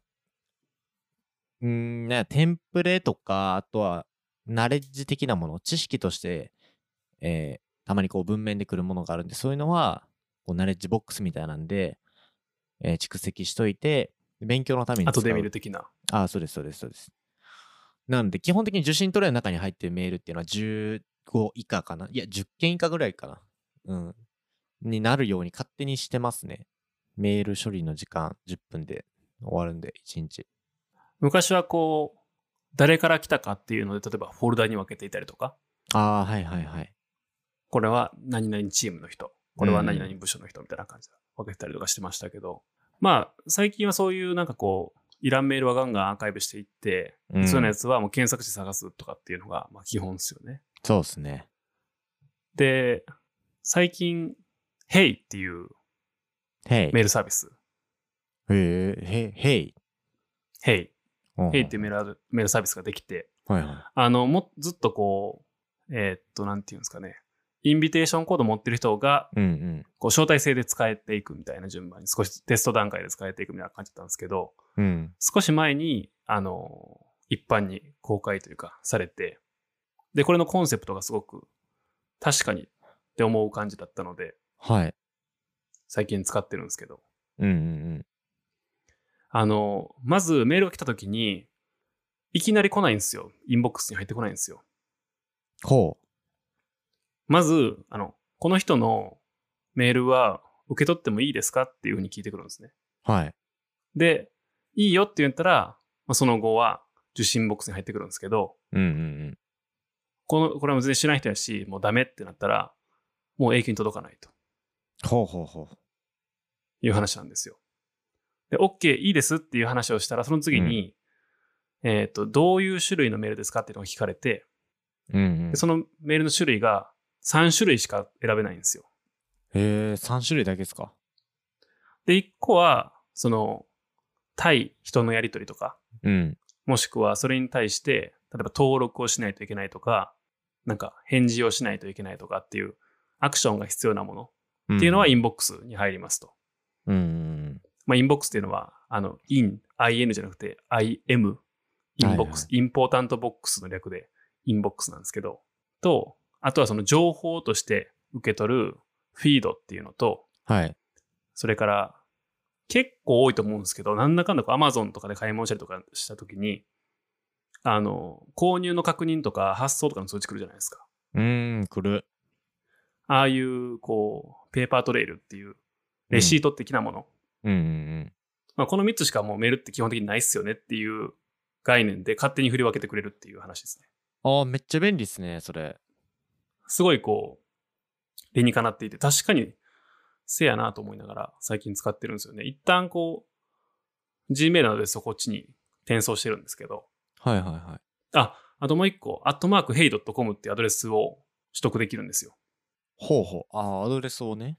うーん、ね、テンプレとか、あとは、ナレッジ的なもの、知識として、えーたまにこう文面で来るものがあるんで、そういうのは、こうナレッジボックスみたいなんで、えー蓄積しといて、勉強のために。後で見る的な。ああ、そうです、そうです、そうです。なので、基本的に受信トレイの中に入ってるメールっていうのは15以下かな？いや、10件以下ぐらいかな。うん。になるように勝手にしてますね。メール処理の時間10分で終わるんで、1日。昔はこう、誰から来たかっていうので、例えばフォルダに分けていたりとか、ああ、はいはいはい。これは何々チームの人、これは何々部署の人みたいな感じで分けてたりとかしてましたけど、まあ、最近はそういうなんかこう、いらんメールはガンガンアーカイブしていって、うん。そういうやつはもう検索して探すとかっていうのがまあ基本ですよね。そうですね。で、最近、Hey っていう。メールサービス、へえ、へ、へい。Hey、うん Hey っていうメールメールサービスができて、はいはあの、も、ずっとこう、えーっと、なんていうんですかね、インビテーションコード持ってる人が、い。うんうん。こう、招待制で使えていくみたいな順番に、少しテスト段階で使えていくみたいな感じだったんですけど、うん。少し前に、あの、一般に公開というか、されて、で、これのコンセプトがすごく、確かにって思う感じだったので、はい。最近使ってるんですけど、うんうんあの、まずメールが来た時に、いきなり来ないんですよ。インボックスに入ってこないんですよ。ほまず、あの、この人のメールは受け取ってもいいですかっていうふうに聞いてくるんですね。う。はい。で、いいよって言ったら、まあ、その後は受信ボックスに入ってくるんですけど、うんうんこの、これは全然知らない人やし、もうダメってなったら、もう永久に届かないとうん。ほうほうほう。いう話なんですよ。で、OK、いいですっていう話をしたら、その次に、えっ、と、どういう種類のメールですかっていうのが聞かれて、うんうんで。そのメールの種類が3種類しか選べないんですよ。へえ、3種類だけですか？で、1個は、その、対人のやりとりとか、うん。もしくはそれに対して、例えば登録をしないといけないとか、なんか返事をしないといけないとかっていうアクションが必要なものっていうのはインボックスに入りますと。うんうんまあ、インボックスっていうのは、あの、in、in じゃなくて im、Imbox、は important box の略で Imbox なんですけど、と、あとはその情報として受け取るフィードっていうのと、はい。それから結構多いと思うんですけど、なんだかんだこう Amazon とかで買い物したりとかしたときに、あの、購入の確認とか発送とかの通知来るじゃないですか。うーん、来る。ああいう、こう、ペーパートレイルっていう、レシート的なもの。うんうんまあ、この3つしかもうメールって基本的にないっすよねっていう概念で勝手に振り分けてくれるっていう話ですね。うん。ああ、めっちゃ便利っすね、それ。すごいこう、理にかなっていて、確かに、せやなと思いながら最近使ってるんですよね。一旦こう、Gmail などでそこっちに転送してるんですけど、はいはいはい。あ、あともう一個、アットマーク hey.com っていうアドレスを取得できるんですよ。ほうほう。ああ、アドレスをね。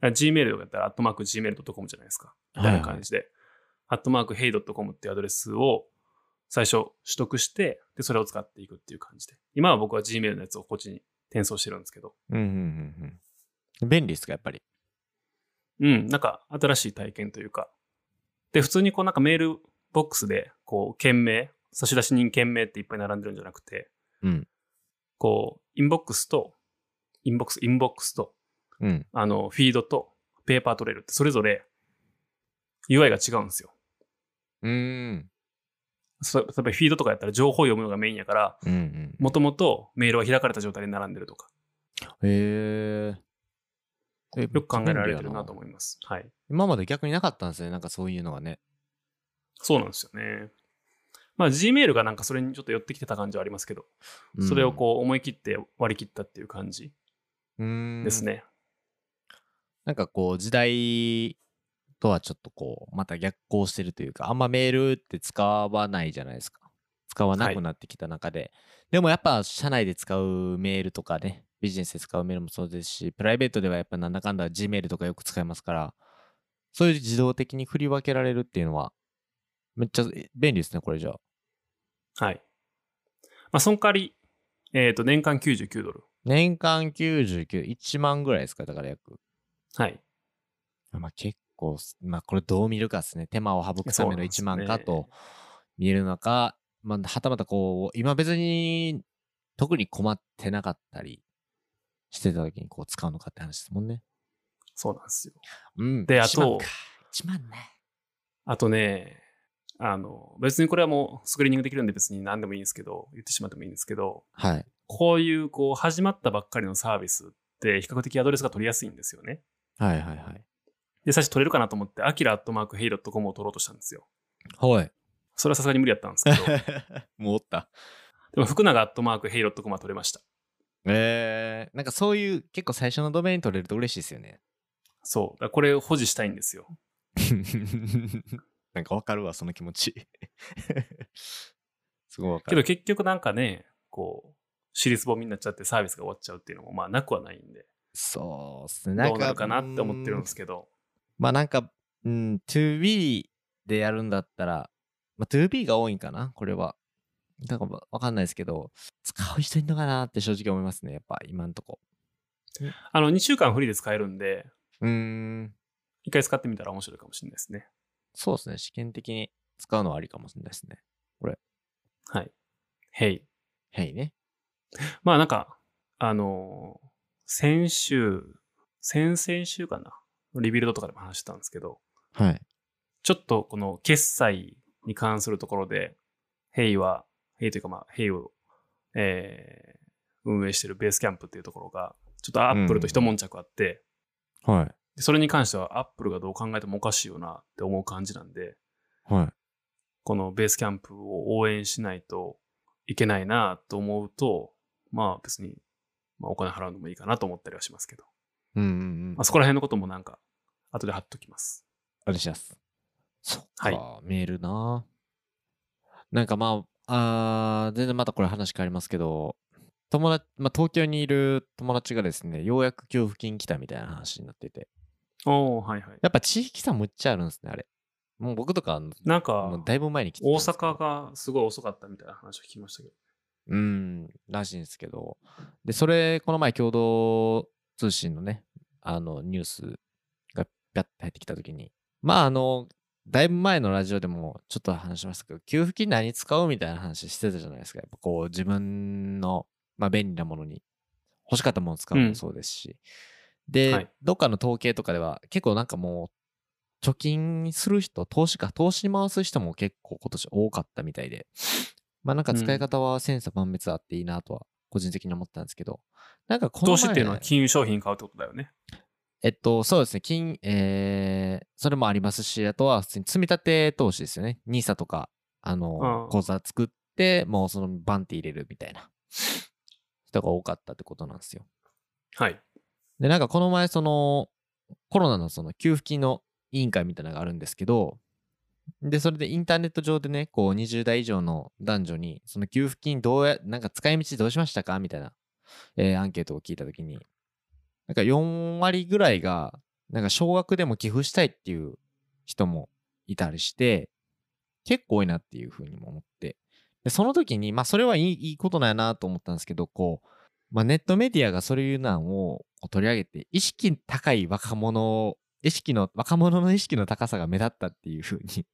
あ Gmail とかやったら、アットマーク gmail.com じゃないですか。みたいな感じで、アットマーク hey.com っていうアドレスを最初取得して、で、それを使っていくっていう感じで。今は僕は Gmail のやつをこっちに転送してるんですけど、うんうんうんうん。便利っすか、やっぱり？うん、なんか新しい体験というか。で、普通にこうなんかメールボックスで、こう、件名、差出人件名っていっぱい並んでるんじゃなくて、うん。こう、インボックスと、インボックス、インボックスと、うん。あの、フィードとペーパートレールってそれぞれ UI が違うんですよ。うーん。そ例えばフィードとかやったら情報を読むのがメインやから。もともとメールは開かれた状態で並んでるとか、へえ。えよく考えられてるなと思います。はい。今まで逆になかったんですね。なんかそういうのがね。そうなんですよね。まあ Gmail がなんかそれにちょっと寄ってきてた感じはありますけど、それをこう思い切って割り切ったっていう感じですね。なんかこう時代とはちょっとこうまた逆行してるというかあんまメールって使わないじゃないですか使わなくなってきた中で、でもやっぱ社内で使うメールとかねビジネスで使うメールもそうですしプライベートではやっぱなんだかんだ Gmail とかよく使いますからそういう自動的に振り分けられるっていうのはめっちゃ便利ですねこれじゃあはい。まあその代わり、えっ、と、年間99ドル。年間991万ぐらいですかだから約はい。まあ結構す、まあこれどう見るかですね。手間を省くためのそうなんです1万ねかと見えるのか、まあはたまたこう、今別に特に困ってなかったりしてた時にこう使うのかって話ですもんね。そうなんですよ。うん。であ1万とか、1万ね。あとね、あの、別にこれはもうスクリーニングできるんで別に何でもいいんですけど、言ってしまってもいいんですけど、はい。こういうこう始まったばっかりのサービスって比較的アドレスが取りやすいんですよね。はいはいはい。で、最初取れるかなと思って、アキラアットマークヘイドットコムを取ろうとしたんですよ。はい。それはさすがに無理やったんですけど、もうおった。でも福永アットマークヘイドットコムは取れました。えー、なんかそういう結構最初のドメイン取れると嬉しいですよね。そう。これを保持したいんですよ。なんかわかるわ、その気持ち。すごいわかけどる。結局なんかね、こう、尻すぼみになっちゃってサービスが終わっちゃうっていうのもまあなくはないんで、そうっすね。どうなるかなって思ってるんですけど。まあなんか、うん、2B でやるんだったら、まあ 2B が多いんかな、これは。だからわかんないですけど、使う人いんのかなって正直思いますね、やっぱ今んとこ。あの2週間フリーで使えるんで、うーん、一回使ってみたら面白いかもしれないですね。そうですね、試験的に使うのはありかもしれないですね。はい。Hey。へいね。まあなんか、あのー先週、先々週かな、リビルドとかでも話したんですけど、はい。ちょっとこの決済に関するところで、Hey は、Hey というかまあ、Hey を、えー運営してるベースキャンプっていうところが、ちょっとアップルと一悶着あって、はい。でそれに関してはアップルがどう考えてもおかしいよなって思う感じなんで、はい。このベースキャンプを応援しないといけないなと思うと、まあ別に、まあ、お金払うのもいいかなと思ったりはしますけど、うんうんうん。まあ、そこら辺のこともなんか、後で貼っときます。お願いします。そっか、はメールな。なんかまあ、あー全然またこれ話変わりますけど、友達、まあ、東京にいる友達がですね、ようやく給付金来たみたいな話になってて、おー、はいはい。やっぱ地域差むっちゃあるんですね、あれ。もう僕とか、もなんうか、だいぶ前に来て大阪がすごい遅かったみたいな話を聞きましたけど。うん、らしいんですけど。で、それ、この前、共同通信のね、あの、ニュースがピャッて入ってきたときに、まあ、あの、だいぶ前のラジオでもちょっと話しましたけど、給付金何使うみたいな話してたじゃないですか。やっぱこう、自分の、まあ、便利なものに、欲しかったものを使うのもそうですし。で、はいどっかの統計とかでは、結構なんかもう、貯金する人、投資か、投資に回す人も結構今年多かったみたいで、まあなんか使い方は千差万別あっていいなとは、個人的に思ったんですけど、なんかこの前投資っていうのは金融商品買うってことだよね。えっと、そうですね、金、えー、それもありますし、あとは普通に積み立て投資ですよね。NISA とか、あのう、ん口座作って、もうそのバンって入れるみたいな人が多かったってことなんですよ。はい。で、なんかこの前、その、コロナのその給付金の委員会みたいなのがあるんですけど、で、それでインターネット上でね、こう20代以上の男女に、その給付金どうや、なんか使い道どうしましたか？みたいな、えーアンケートを聞いたときに、なんか4割ぐらいが、なんか少額でも寄付したいっていう人もいたりして、結構多いなっていうふうにも思って。で、その時に、まあそれはいいいいことなんやなと思ったんですけど、こう、まあネットメディアがそういうのを取り上げて、意識高い若者を、意識の、若者の意識の高さが目立ったっていうふうに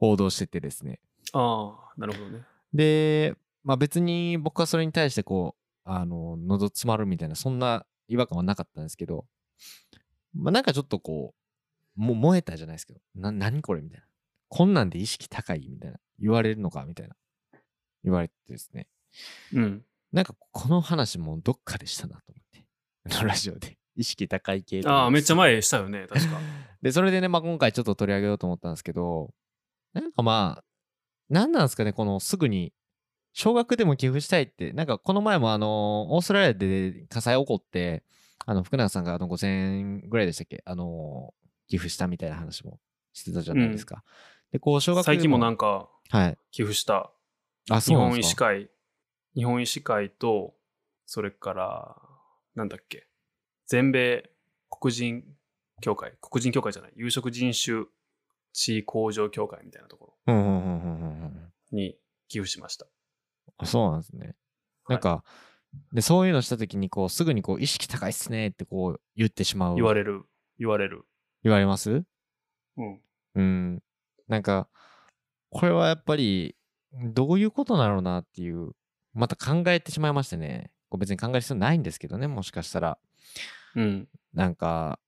報道しててですね。ああ、なるほどね。で、まあ別に僕はそれに対してこう、あの、喉詰まるみたいな、そんな違和感はなかったんですけど、まあなんかちょっとこう、も燃えたじゃないですけど、な、何これ？みたいな。こんなんで意識高い？みたいな。言われるのか？みたいな。言われてですね。うん。なんかこの話もどっかでしたなと思って。あのラジオで。意識高い系ああ、めっちゃ前したよね、確か。で、それでね、まあ今回ちょっと取り上げようと思ったんですけど、なんかまあ、なんなんですかね、このすぐに、少額でも寄付したいって、なんかこの前もあの、オーストラリアで火災起こって、あの、福永さんがあの5000円ぐらいでしたっけあの、寄付したみたいな話もしてたじゃないですか。で、こう、少額で最近もなんかはい。寄付したあ、日そうなん本医師。会、日本医師会と、それから、なんだっけ、全米黒人協会、黒人協会じゃない、有色人種地位向上協会みたいなとこ。ろに寄付しました。あそうなんですね。はいなんか、で、そういうのしたときに、こう、すぐにこう、意識高いっすねってこう、言ってしまう。言われる、言われる。言われます？うん。うん。なんか、これはやっぱり、どういうことなのなっていう、また考えてしまいましてね。こう別に考える必要ないんですけどね、もしかしたら。うん。なんか、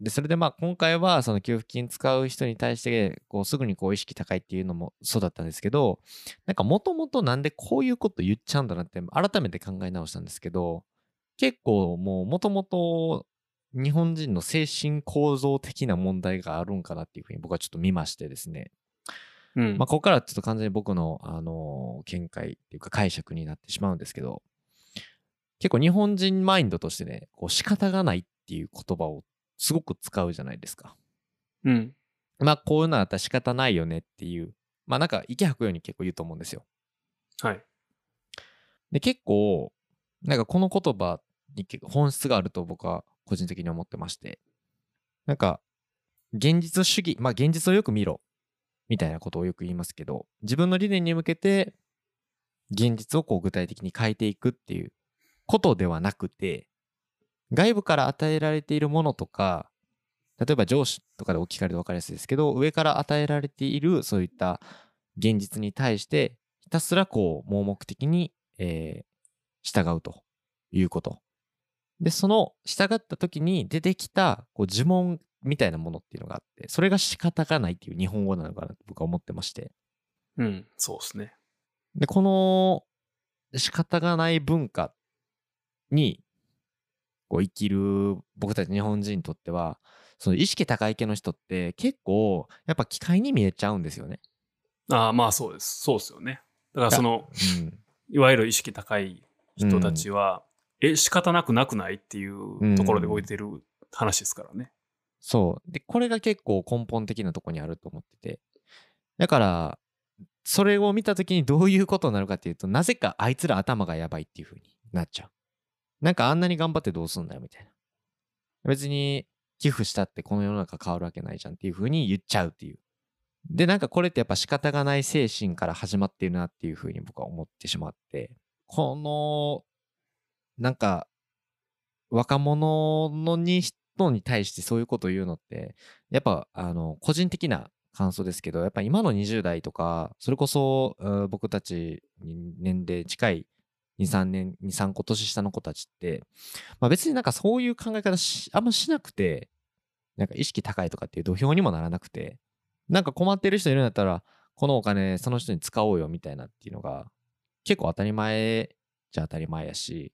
で、それでまあ今回はその給付金使う人に対して、こうすぐにこう意識高いっていうのもそうだったんですけど、なんかもともとなんでこういうこと言っちゃうんだなって改めて考え直したんですけど、結構もうもともと日本人の精神構造的な問題があるんかなっていうふうに僕はちょっと見ましてですね。うん。まあ、ここからはちょっと完全に僕の、あのー見解っていうか解釈になってしまうんですけど、結構日本人マインドとしてね、こう仕方がないっていう言葉をすごく使うじゃないですか。うん。まあ、こういうのは仕方ないよねっていう、まあなんか息吐くように結構言うと思うんですよ。はい。で、結構、なんかこの言葉に結構本質があると僕は個人的に思ってまして、なんか、現実主義、まあ現実をよく見ろ、みたいなことをよく言いますけど、自分の理念に向けて、現実をこう具体的に変えていくっていうことではなくて、外部から与えられているものとか、例えば上司とかで置き換えると分かりやすいですけど、上から与えられているそういった現実に対して、ひたすらこう盲目的に、えー従うということ。で、その従った時に出てきたこう呪文みたいなものっていうのがあって、それが仕方がないっていう日本語なのかなと僕は思ってまして。うん。そうですね。で、この仕方がない文化にこう生きる僕たち日本人にとっては、その意識高い系の人って結構やっぱ機械に見えちゃうんですよね。ああ、まあそうです。そうですよね。だからその、うん。いわゆる意識高い人たちは、え、仕方なくなくないっていうところで動いてる話ですからね。そう。で、これが結構根本的なとこにあると思ってて。だから、それを見たときにどういうことになるかっていうと、なぜかあいつら頭がやばいっていう風になっちゃう。なんかあんなに頑張ってどうすんだよみたいな。別に寄付したってこの世の中変わるわけないじゃんっていう風に言っちゃうっていう。で、なんかこれってやっぱ仕方がない精神から始まっているなっていう風に僕は思ってしまって、この、なんか、若者のに人に対してそういうことを言うのって、やっぱ、あの、個人的な感想ですけど、やっぱ今の20代とか、それこそ、僕たちに年齢近い2、3年、2、3個年下の子たちって、まあ別になんかそういう考え方しあんましなくて、なんか意識高いとかっていう土俵にもならなくて、なんか困ってる人いるんだったら、このお金その人に使おうよみたいなっていうのが、結構当たり前じゃ当たり前やし、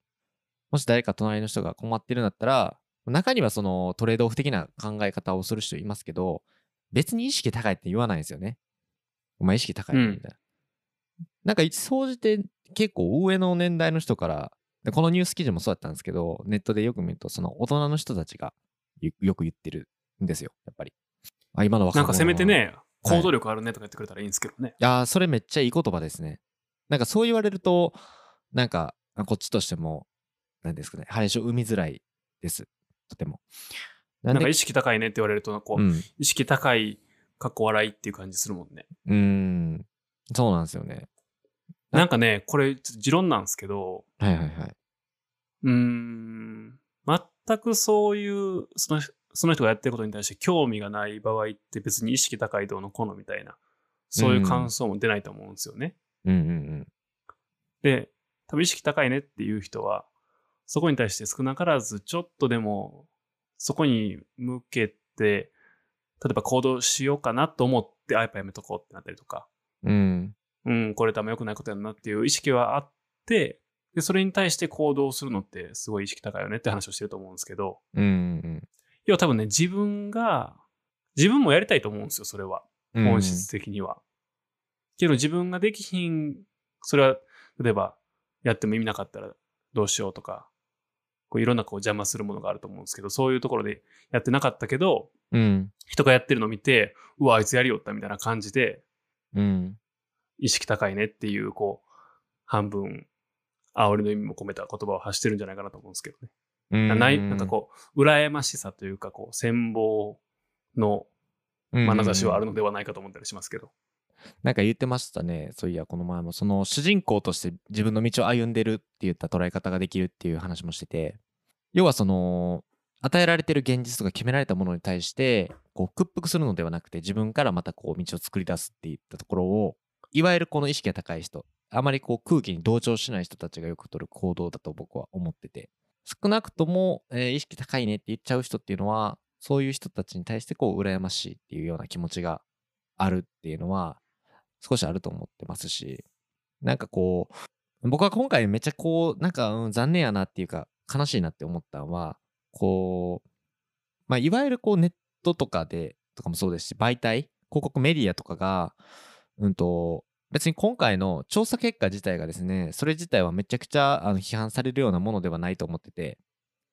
もし誰か隣の人が困ってるんだったら、中にはそのトレードオフ的な考え方をする人いますけど、別に意識高いって言わないんですよね。お前意識高いねみたいな。なんか、総じて結構上の年代の人から、でこのニュース記事もそうだったんですけど、ネットでよく見ると、その大人の人たちがよよく言ってるんですよ、やっぱり。あ今の若者なんかせめてね、はい行動力あるねとか言ってくれたらいいんですけどね。いやーそれめっちゃいい言葉ですね。なんかそう言われると、なんか、あこっちとしても、なんですかね、話を生みづらいです。とても。なんんか意識高いねって言われると、こう、うん。意識高い、かっこ笑いっていう感じするもんね。うーん。そうなんですよね。あなんかね、これ、ちょっと持論なんですけど、はいはいはい。うーん、全くそういう、その、その人がやってることに対して興味がない場合って別に意識高いどうのこうのみたいな、そういう感想も出ないと思うんですよね。うんうんで、多分意識高いねっていう人は、そこに対して少なからずちょっとでも、そこに向けて、例えば行動しようかなと思って、あ、やっぱやめとこうってなったりとか、うん。うん、これ多分良くないことやんなっていう意識はあって、で、それに対して行動するのってすごい意識高いよねって話をしてると思うんですけど、うん。要は多分ね、自分が、自分もやりたいと思うんですよ、それは。うん。本質的には。けど自分ができひん、それは、例えば、やっても意味なかったらどうしようとか、こういろんなこう邪魔するものがあると思うんですけど、そういうところでやってなかったけど、うん。人がやってるのを見て、うわ、あいつやりよったみたいな感じで、うん。意識高いねっていう、こう、半分、煽りの意味も込めた言葉を発してるんじゃないかなと思うんですけどね。うん。ない、なんかこう、羨ましさというか、こう、羨望のうん、眼差しはあるの。のではないかと思ったりしますけど。なんか言ってましたね。そういや、この前も、その主人公として自分の道を歩んでるって言った捉え方ができるっていう話もしてて、要はその、与えられてる現実とか決められたものに対して、こう屈服するのではなくて、自分からまたこう道を作り出すっていったところを、いわゆるこの意識が高い人、あまりこう空気に同調しない人たちがよく取る行動だと僕は思ってて、少なくとも、えー意識高いねって言っちゃう人っていうのは、そういう人たちに対してこう羨ましいっていうような気持ちがあるっていうのは、少しあると思ってますし、なんかこう、僕は今回めっちゃこう、なんか、うん残念やなっていうか、悲しいなって思ったのは、こう、まあ、いわゆるこうネットとかで、とかもそうですし、媒体、広告メディアとかが、うんと、別に今回の調査結果自体がですね、それ自体はめちゃくちゃあの批判されるようなものではないと思ってて、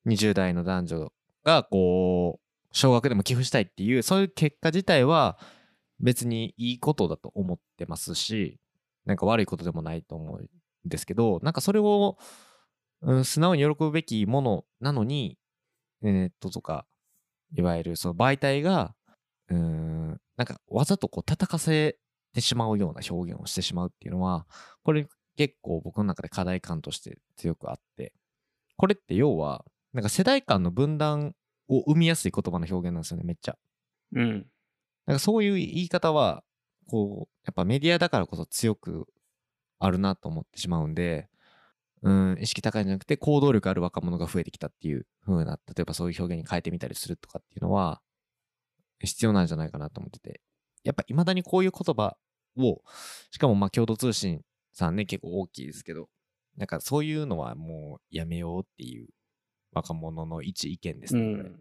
20代の男女がこう、少額でも寄付したいっていう、そういう結果自体は別にいいことだと思ってますし、なんか悪いことでもないと思うんですけど、なんかそれを、うん、素直に喜ぶべきものなのに、ネットとか、いわゆるその媒体が、うん、なんかわざとこう叩かせてしまうような表現をしてしまうっていうのは、これ結構僕の中で課題感として強くあって、これって要は、なんか世代間の分断を生みやすい言葉の表現なんですよね、めっちゃ。うん。なんかそういう言い方は、こう、やっぱメディアだからこそ強くあるなと思ってしまうんで、うん、意識高いんじゃなくて行動力ある若者が増えてきたっていう風な、例えばそういう表現に変えてみたりするとかっていうのは、必要なんじゃないかなと思ってて。やっぱ未だにこういう言葉を、しかもまあ共同通信さんね、結構大きいですけど、なんかそういうのはもうやめようっていう若者の一意見ですうね。これん。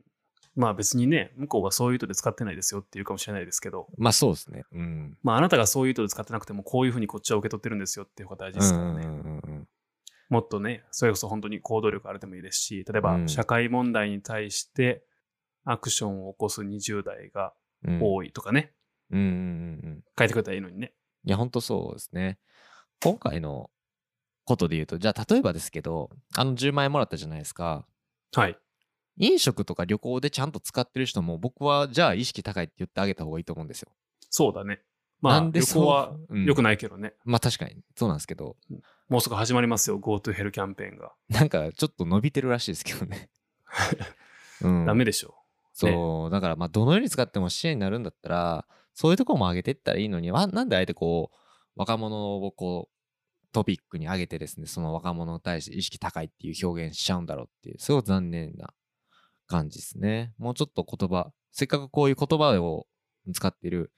まあ別にね、向こうがそういう意図で使ってないですよって言うかもしれないですけど、まあそうですね。うん。まああなたがそういう意図で使ってなくてもこういうふうにこっちは受け取ってるんですよっていうことが大事ですからね。うんうんうんうんもっとね、それこそ本当に行動力あるでもいいですし、例えばうん社会問題に対してアクションを起こす20代がうん。多いとかね、うんうんうんうん。書いてくれたらいいのにね。いや、ほんとそうですね。今回のことで言うと、じゃあ例えばですけど、あの10万円もらったじゃないですか。はい。飲食とか旅行でちゃんと使ってる人も僕はじゃあ意識高いって言ってあげた方がいいと思うんですよ。そうだね。まあなんで旅行は良くないけどね。まあ確かにそうなんですけど、もうすぐ始まりますよ、GoTo ヘルキャンペーンが。なんかちょっと伸びてるらしいですけどね。うん、ダメでしょ。そう、だからまあどのように使っても支援になるんだったら、そういうところも上げていったらいいのに、わなんであえてこう、若者をこう、トピックに上げてですね、その若者に対して意識高いっていう表現しちゃうんだろうっていう、すごい残念な感じですね。もうちょっと言葉、せっかくこういう言葉を使っている、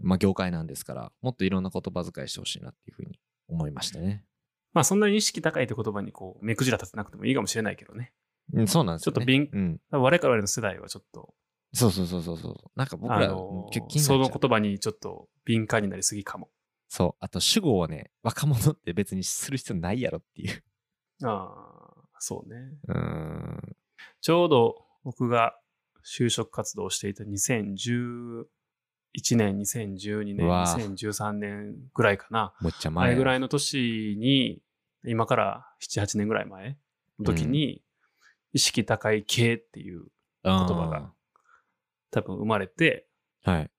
まあ業界なんですから、もっといろんな言葉遣いしてほしいなっていうふうに思いましたね。まあそんなに意識高いって言葉にこう、目くじら立てなくてもいいかもしれないけどね。うん、そうなんですよ、ね。ちょっと敏うん。我々の世代はちょっと、そうそうそうそうそう。なんか僕あら、の結構気になその言葉にちょっと敏感になりすぎかも。そう。あと、主語をね、若者って別にする必要ないやろっていう。ああ、そうね。うーん。ちょうど僕が就職活動をしていた2011年、2012年、うわ2013年ぐらいかな。むっちゃあ前や。れぐらいの年に、今から7、8年ぐらい前の時に、意識高い系っていう言葉が多分生まれて、はい。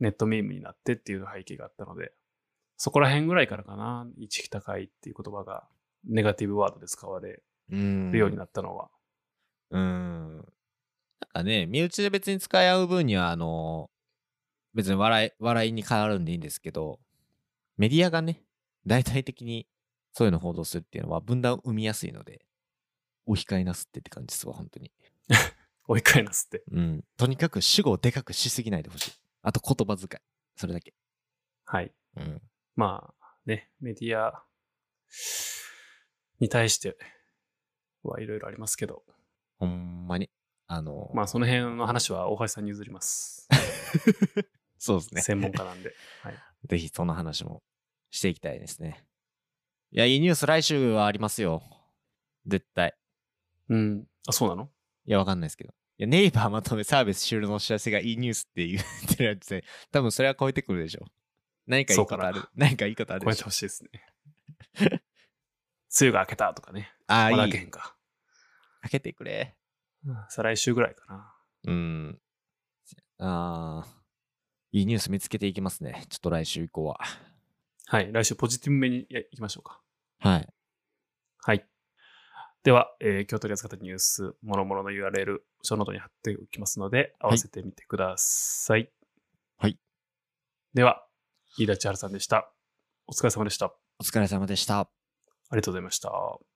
ネットミームになってっていう背景があったので、そこら辺ぐらいからかな、意識高いっていう言葉がネガティブワードで使われ。るようになったのは。うーん。なんかね、身内で別に使い合う分には、あの別に笑い、笑いに変わるんでいいんですけど、メディアがね、大々的にそういうのを報道するっていうのは分断を生みやすいので、お控えなすってって感じですわ、本当に。追い返なすって。うん。とにかく主語をでかくしすぎないでほしい。あと言葉遣い。それだけ。はい。うん。まあ、ね、メディアに対してはいろいろありますけど、ほんまに。あの、まあその辺の話は大橋さんに譲ります。そうですね。専門家なんで。はい。ぜひその話もしていきたいですね。いや、いいニュース来週はありますよ。絶対。うん。あ、そうなの？いや、わかんないですけど。いや、ネイバーまとめサービス終了のお知らせがいいニュースって言ってるやつで、多分それは超えてくるでしょ。何かいいことある。何かいいことあるでしてょ超えほ。しいですね。梅雨が明けたとかね。ああ、いい。明けへんか。開けてくれ。再来週ぐらいかな。うん。ああ、いいニュース見つけていきますね。ちょっと来週以降は。はい。来週ポジティブめにいきましょうか。はい。はい。では、えー今日取り扱ったニュース、もろもろの URL、ショーノートに貼っておきますので、合わせてみてください。はい。では、飯田千春さんでした。お疲れ様でした。あお疲れ様でした。りがとうございました。